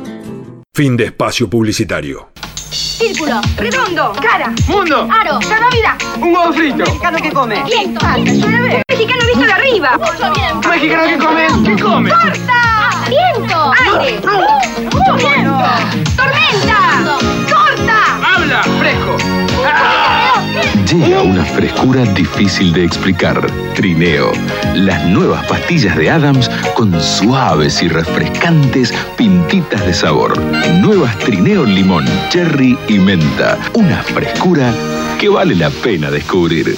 Fin de espacio publicitario. Círculo, redondo, cara, mundo, aro, salvavidas. Un huevo frito. Mexicano que come. Viento, llueve. Mexicano visto de arriba. Mucho viento. Mexicano que come. ¿Qué come? Corta. Viento. Aire. Viento. Tormenta. Corta. Habla, fresco. Llega una frescura difícil de explicar. Trineo, las nuevas pastillas de Adams con suaves y refrescantes pintitas de sabor. Nuevas Trineo limón, cherry y menta. Una frescura que vale la pena descubrir.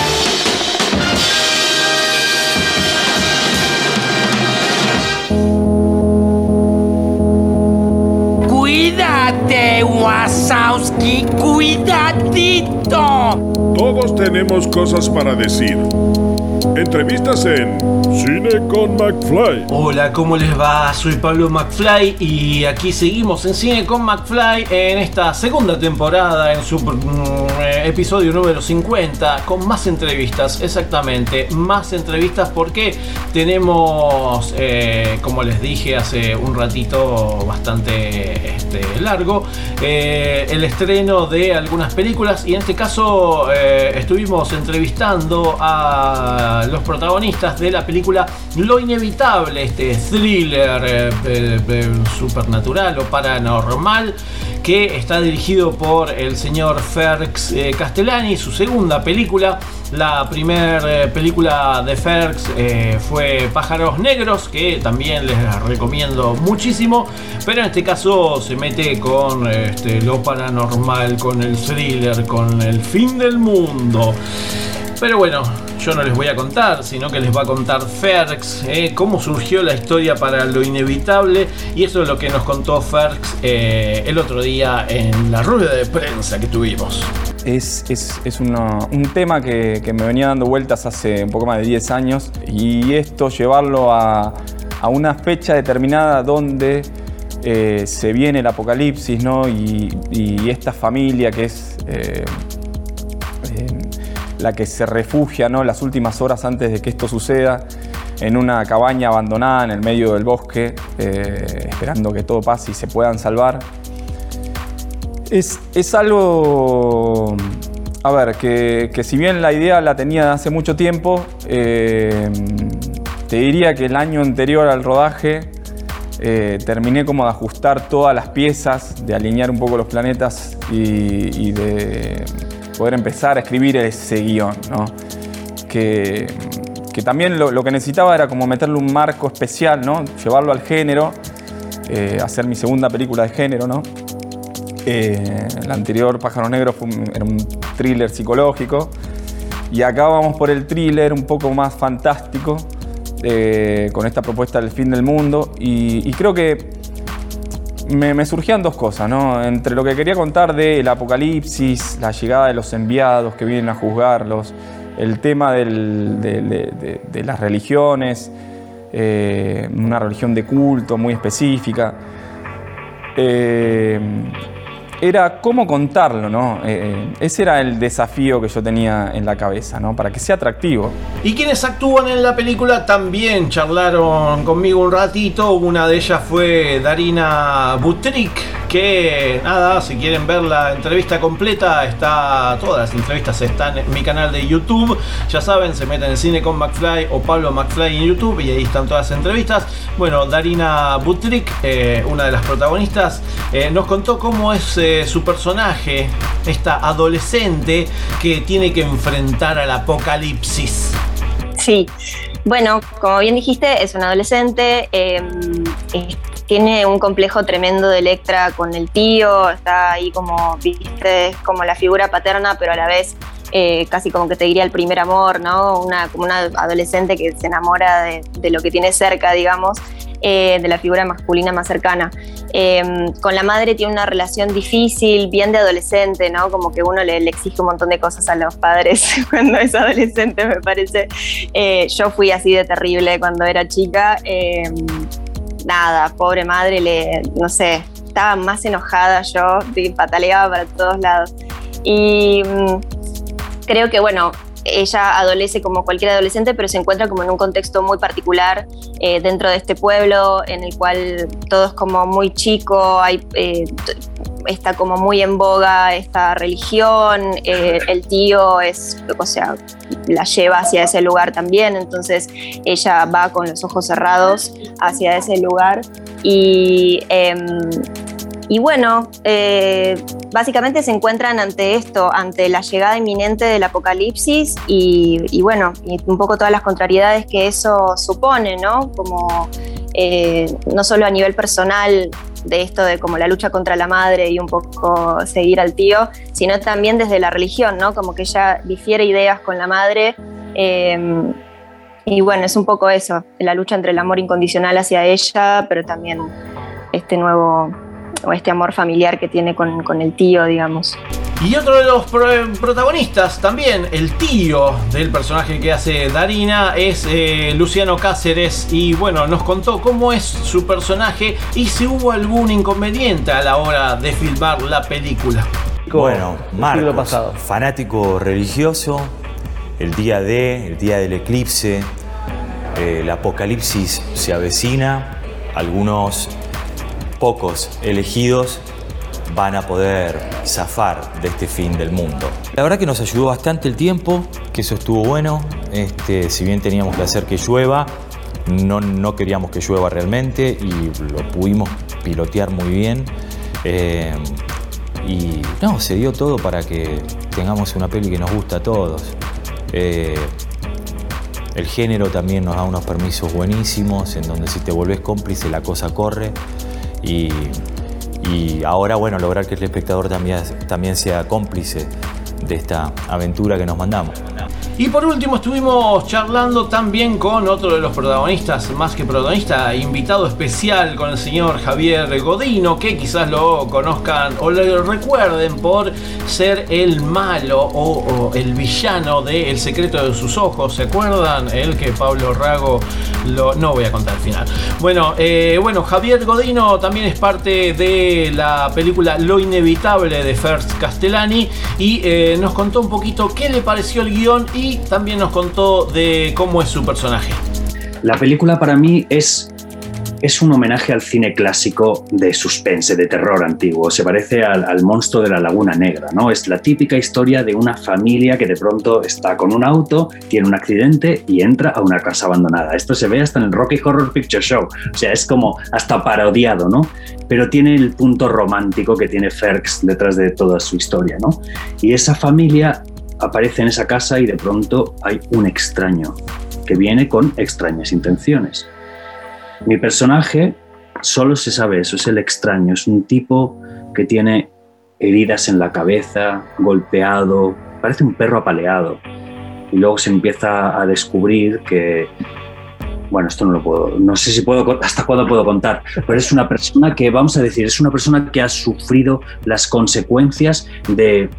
¡Cuídate, Wasowski! ¡Cuidadito! Todos tenemos cosas para decir. Entrevistas en Cine con McFly. Hola, ¿cómo les va? Soy Pablo McFly y aquí seguimos en Cine con McFly en esta segunda temporada, en su mm, episodio número 50, con más entrevistas, exactamente, más entrevistas porque tenemos, eh, como les dije hace un ratito bastante este, largo, eh, el estreno de algunas películas y en este caso eh, estuvimos entrevistando a los protagonistas de la película Lo Inevitable, este thriller eh, eh, eh, supernatural o paranormal que está dirigido por el señor Ferx eh, Castellani, su segunda película. La primera película de Ferx eh, fue Pájaros Negros, que también les recomiendo muchísimo, pero en este caso se mete con este, lo paranormal, con el thriller, con el fin del mundo. Pero bueno, yo no les voy a contar, sino que les va a contar Ferx, eh, cómo surgió la historia para lo inevitable. Y eso es lo que nos contó Ferx eh, el otro día en la rueda de prensa que tuvimos. Es, es- es un tema que, que me venía dando vueltas hace un poco más de 10 años y esto llevarlo a, a una fecha determinada donde eh, se viene el apocalipsis ¿no? y, esta familia que es la que se refugia ¿no? las últimas horas antes de que esto suceda en una cabaña abandonada en el medio del bosque, eh, esperando que todo pase y se puedan salvar. Es, es algo, a ver, que, que si bien la idea la tenía hace mucho tiempo, eh, te diría que el año anterior al rodaje eh, terminé como de ajustar todas las piezas, de alinear un poco los planetas y, y de poder empezar a escribir ese guion. Que, también lo, que necesitaba era como meterle un marco especial. Llevarlo al género, eh, hacer mi segunda película de género, ¿no? Eh, la anterior, Pájaro Negro, fue un, era un thriller psicológico. Y acá vamos por el thriller un poco más fantástico, eh, con esta propuesta del fin del mundo. Y creo que me, surgían dos cosas, ¿no? Entre lo que quería contar del apocalipsis, la llegada de los enviados que vienen a juzgarlos, el tema de las religiones, eh, una religión de culto muy específica. Eh, era cómo contarlo, ¿no? Eh, ese era el desafío que yo tenía en la cabeza, ¿no? Para que sea atractivo. Y quienes actúan en la película también charlaron conmigo un ratito. Una de ellas fue Darina Butrik, que nada, si quieren ver la entrevista completa, está todas las entrevistas están en mi canal de YouTube. Ya saben, se meten en Cine con McFly o Pablo McFly en YouTube y ahí están todas las entrevistas. Bueno, Darina Butrik, eh, una de las protagonistas, eh, nos contó cómo es eh, su personaje, esta adolescente que tiene que enfrentar al apocalipsis. Sí, bueno, como bien dijiste, es un adolescente, es- tiene un complejo tremendo de Electra con el tío, está ahí como, viste, como la figura paterna, pero a la vez eh, casi como que te diría el primer amor, ¿no? Una, como una adolescente que se enamora de, de lo que tiene cerca, digamos. eh, de la figura masculina más cercana. Eh, con la madre tiene una relación difícil, bien de adolescente, ¿no? Como que uno le, le exige un montón de cosas a los padres cuando es adolescente, me parece. Eh, yo fui así de terrible cuando era chica. Nada, pobre madre, le, no sé, estaba más enojada yo, pataleaba para todos lados. Y mm, creo que, bueno, ella adolece como cualquier adolescente, pero se encuentra como en un contexto muy particular eh, dentro de este pueblo en el cual todo es como muy chico, eh, está como muy en boga esta religión, eh, el tío es, o sea, la lleva hacia ese lugar también, entonces ella va con los ojos cerrados hacia ese lugar y... em, y bueno, eh, básicamente se encuentran ante esto, ante la llegada inminente del apocalipsis y, bueno, un poco todas las contrariedades que eso supone, ¿no? Como eh, no solo a nivel personal de esto de como la lucha contra la madre y un poco seguir al tío, sino también desde la religión, ¿no? Como que ella difiere ideas con la madre. eh, y bueno, es un poco eso, la lucha entre el amor incondicional hacia ella, pero también este nuevo o este amor familiar que tiene con, con el tío, digamos. Y otro de los pro- protagonistas también, el tío del personaje que hace Darina, es eh, Luciano Cáceres. Y bueno, nos contó cómo es su personaje y si hubo algún inconveniente a la hora de filmar la película. Bueno, Marcos, fanático religioso, el día de, el día del eclipse, eh, el apocalipsis se avecina, algunos pocos elegidos van a poder zafar de este fin del mundo. La verdad que nos ayudó bastante el tiempo, que eso estuvo bueno, este, si bien teníamos que hacer que llueva, no, no queríamos que llueva realmente y lo pudimos pilotear muy bien. Eh, y no, se dio todo para que tengamos una peli que nos gusta a todos. Eh, el género también nos da unos permisos buenísimos, en donde si te volvés cómplice la cosa corre. Y, y ahora, bueno, lograr que el espectador también, también sea cómplice de esta aventura que nos mandamos. Y por último estuvimos charlando también con otro de los protagonistas, más que protagonista, invitado especial con el señor Javier Godino, que quizás lo conozcan o lo recuerden por ser el malo o, el villano de El secreto de sus ojos, ¿se acuerdan? El que Pablo Rago lo... No voy a contar el final. Bueno, eh, bueno, Javier Godino también es parte de la película Lo Inevitable de First Castellani y eh, nos contó un poquito qué le pareció el guion también nos contó de cómo es su personaje. La película para mí es, es un homenaje al cine clásico de suspense, de terror antiguo. Se parece al, monstruo de la Laguna Negra, ¿no? Es la típica historia de una familia que de pronto está con un auto, tiene un accidente y entra a una casa abandonada. Esto se ve hasta en el Rocky Horror Picture Show. O sea, es como hasta parodiado, ¿no? Pero tiene el punto romántico que tiene Ferks detrás de toda su historia, ¿no? Y esa familia aparece en esa casa y de pronto hay un extraño que viene con extrañas intenciones. Mi personaje solo se sabe eso, es el extraño, es un tipo que tiene heridas en la cabeza, golpeado, parece un perro apaleado. Y luego se empieza a descubrir que, bueno, esto no lo puedo, no sé si puedo, hasta cuándo puedo contar, pero es una persona que, vamos a decir, es una persona que ha sufrido las consecuencias de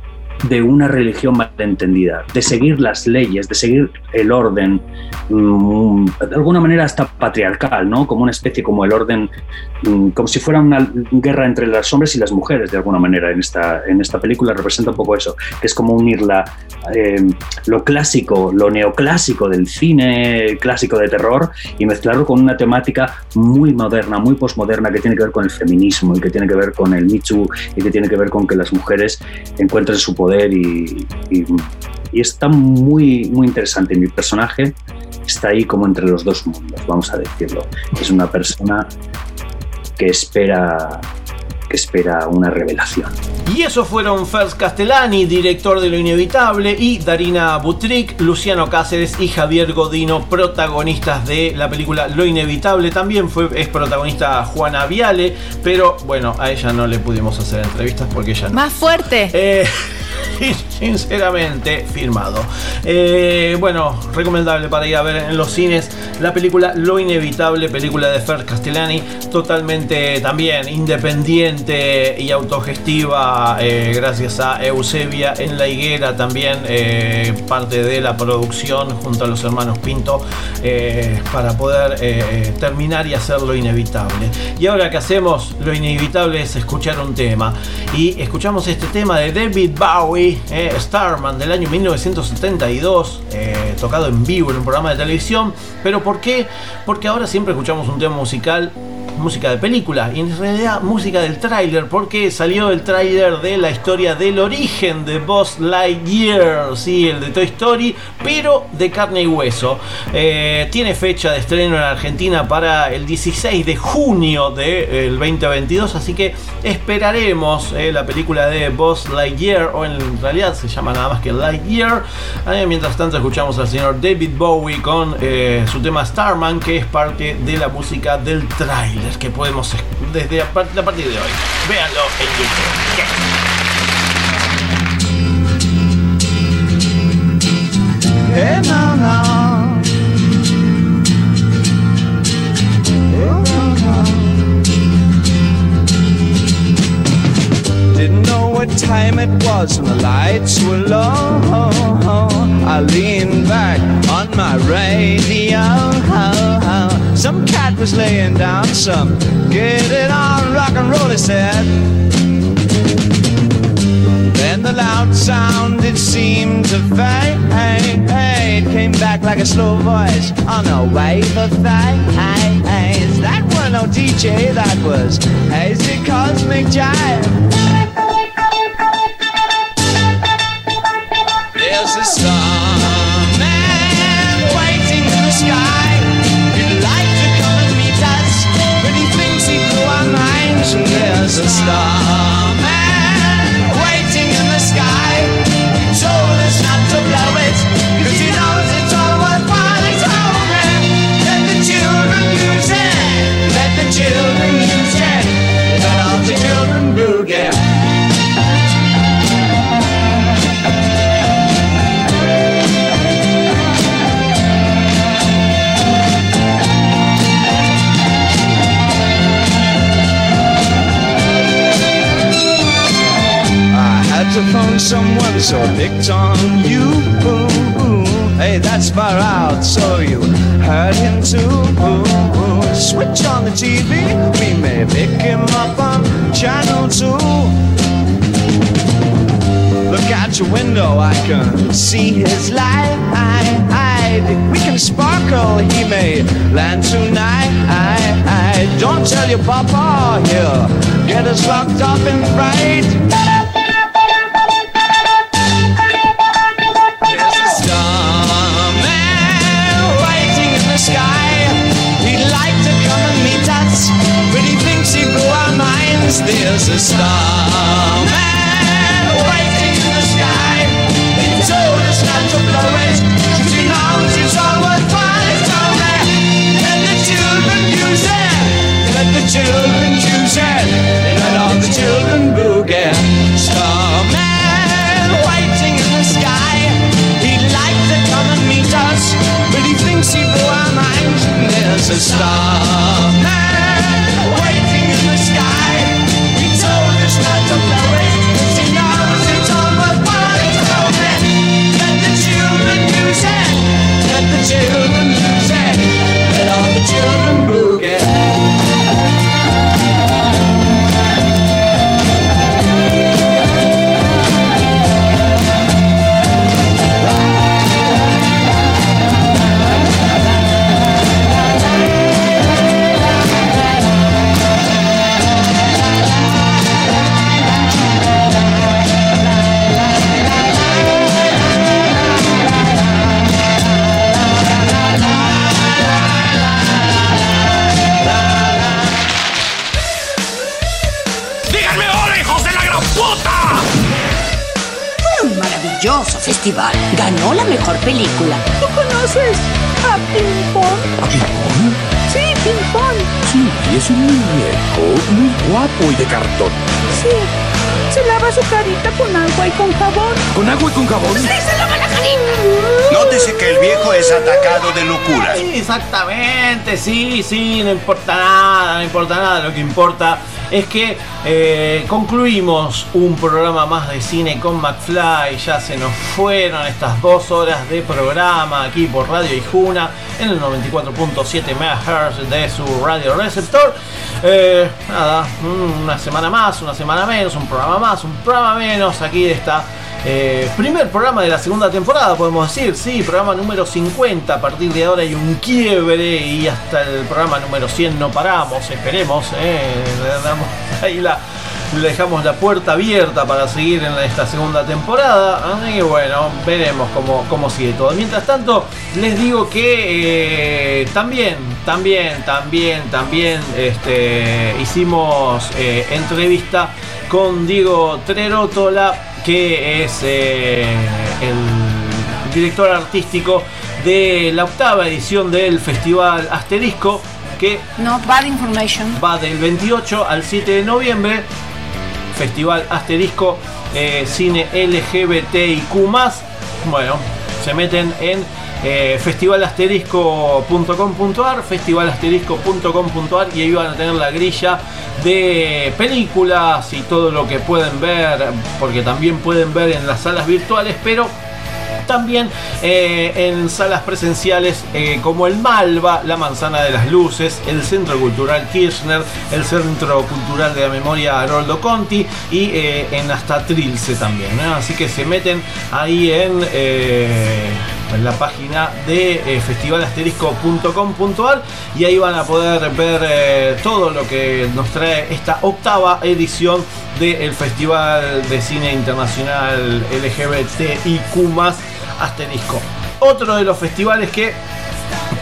de una religión malentendida, de seguir las leyes, de seguir el orden, mm, de alguna manera hasta patriarcal, ¿no? Como una especie, como el orden, mm, como si fuera una guerra entre los hombres y las mujeres, de alguna manera, en esta, en esta película representa un poco eso, que es como unir la, eh, lo clásico, lo neoclásico del cine clásico de terror y mezclarlo con una temática muy moderna, muy posmoderna, que tiene que ver con el feminismo y que tiene que ver con el Me y que tiene que ver con que las mujeres encuentren su poder y, y- y está muy, muy interesante. Mi personaje está ahí como entre los dos mundos, vamos a decirlo. Es una persona que espera, que espera una revelación. Y esos fueron First Castellani, director de Lo Inevitable, y Darina Butric, Luciano Cáceres y Javier Godino, protagonistas de la película Lo Inevitable. También fue, es protagonista Juana Viale, pero bueno, a ella no le pudimos hacer entrevistas porque ella no. Más fuerte. Eh, sinceramente firmado. Eh, bueno, recomendable para ir a ver en los cines la película Lo Inevitable, película de Fer Castellani, totalmente también independiente y autogestiva, eh, gracias a Eusebia en la higuera, también eh, parte de la producción junto a los hermanos Pinto para poder terminar y hacer lo inevitable. Y ahora que hacemos, lo inevitable es escuchar un tema. Y escuchamos este tema de David Bowie, eh, Starman del año 1972, eh, tocado en vivo en un programa de televisión. Pero ¿por qué? Porque ahora siempre escuchamos un tema musical música de película y en realidad música del tráiler porque salió el tráiler de la historia del origen de Buzz Lightyear, sí, el de Toy Story, pero de carne y hueso. Eh, tiene fecha de estreno en Argentina para el 16 de junio del 2022, así que esperaremos eh, la película de Buzz Lightyear, o en realidad se llama nada más que Lightyear. Eh, mientras tanto escuchamos al señor David Bowie con eh, su tema Starman, que es parte de la música del tráiler que podemos es- desde a, par- a partir de hoy. Véanlo en YouTube. Hey. Didn't know what time it was when the lights were low. I leaned back on my radio. Some cat was laying down some get it on rock and roll, he said. Then the loud sound it seemed to fade. It came back like a slow voice on a wave of phase. That was no DJ, that was hazy cosmic jive. There's a so picked on you. Hey, that's far out, so you heard him too. Switch on the TV, we may pick him up on channel two. Look out your window, I can see his light. We can sparkle, he may land tonight. Don't tell your papa, he'll get us locked up in fright. Minds. There's a starman waiting in the sky. He told us not to blow it, he knows it's all worthwhile. He told me, let the children use it, let the children use it, let all the children boogie. Starman waiting in the sky. He'd like to come and meet us, but he thinks he blew our minds. There's a starman children festival. Ganó la mejor película. ¿Tú conoces a Ping Pong? ¿A Ping-Pong? Sí, Ping Pong. Sí, es un muñeco muy guapo y de cartón. Sí. Se lava su carita con agua y con jabón. ¿Con agua y con jabón? Sí, se lava la carita. Nótese que el viejo es atacado de locura. Sí, Exactamente, sí, sí, no importa nada, no importa nada. Lo que importa es que eh, concluimos un programa más de cine con McFly. Ya se nos fueron estas dos horas de programa aquí por Radio Ijuna en el 94.7 MHz de su radio receptor. Eh, nada, mm, una semana más, una semana menos, un programa más, un programa menos. Aquí está. Eh, primer programa de la segunda temporada, podemos decir, sí, programa número 50. A partir de ahora hay un quiebre y hasta el programa número 100 no paramos, esperemos. eh, damos ahí la, le dejamos la puerta abierta para seguir en esta segunda temporada. Así que bueno, veremos cómo, cómo sigue todo. Mientras tanto, les digo que eh, también, también, también, también este, hicimos eh, entrevista con Diego Trerotola, que es eh, el director artístico de la octava edición del Festival Asterisco, que No, bad information. va del 28 al 7 de noviembre. Festival Asterisco eh, Cine LGBTIQ. Bueno, se meten en eh, festivalasterisco.com.ar, festivalasterisco.com.ar y ahí van a tener la grilla de películas y todo lo que pueden ver, porque también pueden ver en las salas virtuales, pero también eh, en salas presenciales eh, como el Malva, la Manzana de las Luces, el Centro Cultural Kirchner, el Centro Cultural de la Memoria Haroldo Conti y eh, en hasta Trilce también. Así que se meten ahí en, en la página de eh, festivalasterisco.com.ar y ahí van a poder ver eh, todo lo que nos trae esta octava edición del Festival de Cine Internacional LGBTIQ asterisco. Otro de los festivales que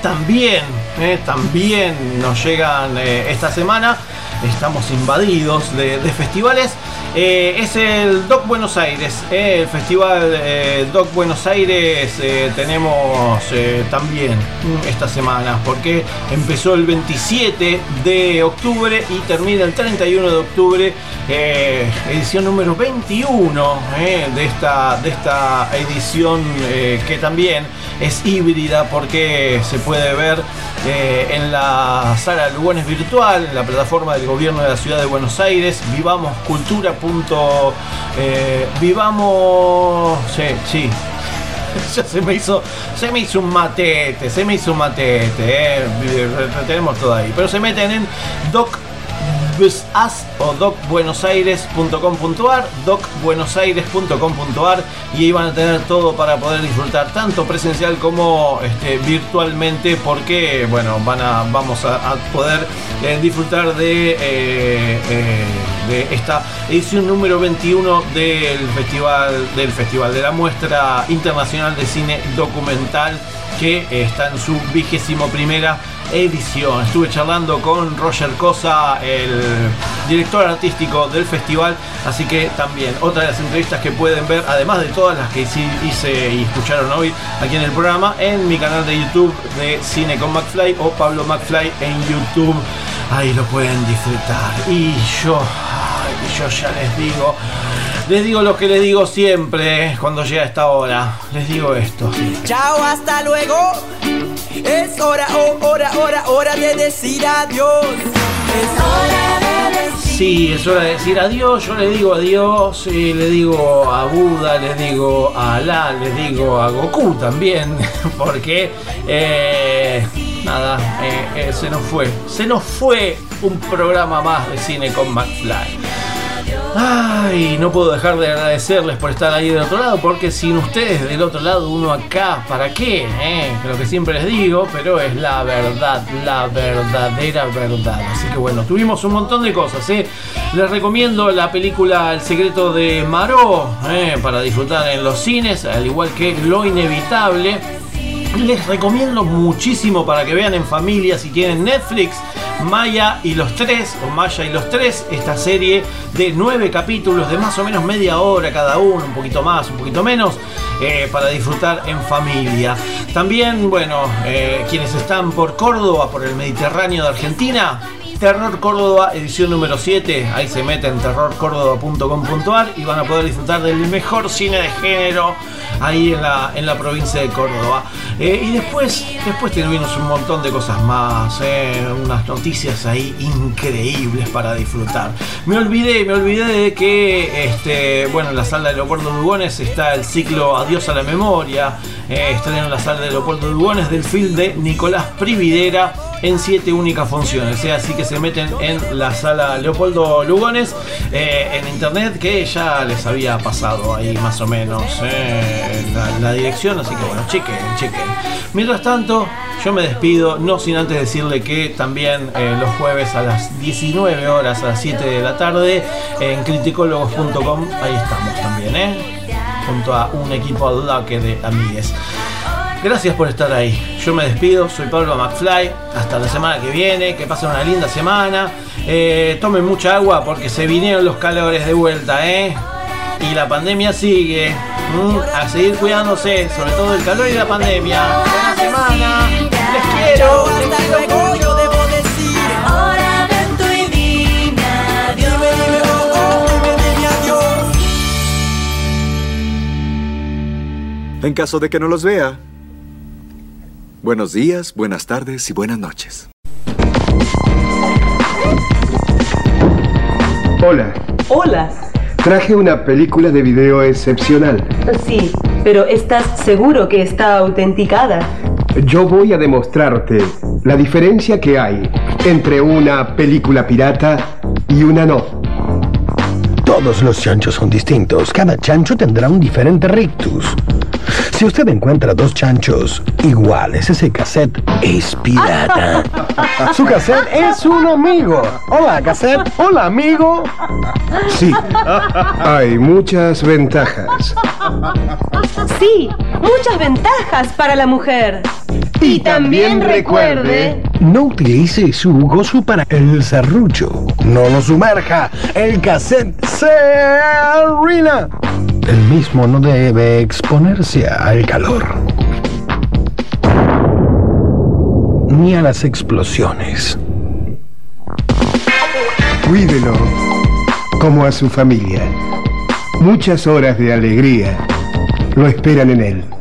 también, eh, también nos llegan eh, esta semana. Estamos invadidos de, de festivales. Eh, es el Doc Buenos Aires, eh, el festival eh, Doc Buenos Aires eh, tenemos también mm, esta semana porque empezó el 27 de octubre y termina el 31 de octubre, edición número 21 eh, de, esta, de esta edición que también es híbrida porque se puede ver en la sala Lugones Virtual, en la plataforma del gobierno de la ciudad de Buenos Aires, vivamos cultura. Eh, vivamos. Sí. Ya se me hizo. Se me hizo un matete. Se me hizo un matete. eh. Tenemos todo ahí. Pero se meten en Doc As o docbuenosaires.com.ar, docbuenosaires.com.ar y ahí van a tener todo para poder disfrutar tanto presencial como este, virtualmente porque bueno van a vamos a, poder eh, disfrutar eh, eh, de esta edición número 21 del festival del festival de la muestra internacional de cine documental que está en su vigésimo primera edición. Estuve charlando con Roger Cosa, el director artístico del festival, así que también otra de las entrevistas que pueden ver, además de todas las que hice, y escucharon hoy aquí en el programa, en mi canal de YouTube de Cine con McFly o Pablo McFly en YouTube. Ahí lo pueden disfrutar. Y yo, yo ya les digo, les digo lo que les digo siempre cuando llega esta hora. Les digo esto. Chao, hasta luego. Es hora, oh, hora, hora, hora de decir adiós. Es hora de decir. Sí, es hora de decir adiós. Yo le digo adiós, y le digo a Buda, le digo a Alá, le digo a Goku también, porque eh, nada, eh, eh, se nos fue, se nos fue un programa más de cine con McFly. Ay, no puedo dejar de agradecerles por estar ahí del otro lado, porque sin ustedes del otro lado, uno acá, ¿para qué? Eh? Lo que siempre les digo, pero es la verdad, la verdadera verdad. Así que bueno, tuvimos un montón de cosas. ¿eh? Les recomiendo la película El secreto de Maró eh, para disfrutar en los cines, al igual que Lo Inevitable. Les recomiendo muchísimo para que vean en familia si tienen Netflix. Maya y los tres, o Maya y los tres, esta serie de nueve capítulos de más o menos media hora cada uno, un poquito más, un poquito menos, eh, para disfrutar en familia. También, bueno, eh, quienes están por Córdoba, por el Mediterráneo de Argentina, Terror Córdoba, edición número 7. Ahí se meten terrorcórdoba.com.ar y van a poder disfrutar del mejor cine de género ahí en la, en la provincia de Córdoba. Eh, y después, después tuvimos un montón de cosas más, eh, unas noticias ahí increíbles para disfrutar. Me olvidé, me olvidé de que este, bueno, en la sala de Leopoldo Lugones está el ciclo Adiós a la Memoria. Eh, están en la sala de Leopoldo Lugones del film de Nicolás Prividera en siete únicas funciones. ¿eh? Así que se meten en la sala Leopoldo Lugones eh, en internet que ya les había pasado ahí más o menos eh, la, dirección. Así que bueno, chequen, chequen. Mientras tanto, yo me despido, no sin antes decirle que también eh, los jueves a las 19 horas, a las 7 de la tarde, en criticólogos.com, ahí estamos también, ¿eh? junto a un equipo que de amigues. Gracias por estar ahí. Yo me despido, soy Pablo McFly. Hasta la semana que viene, que pasen una linda semana. Eh, tomen mucha agua porque se vinieron los calores de vuelta, ¿eh? Y la pandemia sigue. Mm, A seguir cuidándose, sobre todo el calor y la pandemia. Buena semana. Les quiero. Les mucho. En caso de que no los vea, buenos días, buenas tardes y buenas noches. Hola, Hola. traje una película de video excepcional. Sí, pero ¿estás seguro que está autenticada? Yo voy a demostrarte la diferencia que hay entre una película pirata y una no. Todos los chanchos son distintos. Cada chancho tendrá un diferente rictus. Si usted encuentra dos chanchos iguales, ese cassette es pirata. Su cassette es un amigo. Hola, cassette. Hola, amigo. Sí, hay muchas ventajas. Sí, muchas ventajas para la mujer. Y, también recuerde... No utilice su gozo para el serrucho. No lo sumerja. El cassette se arruina. El mismo no debe exponerse al calor. Ni a las explosiones. Cuídelo como a su familia. Muchas horas de alegría lo esperan en él.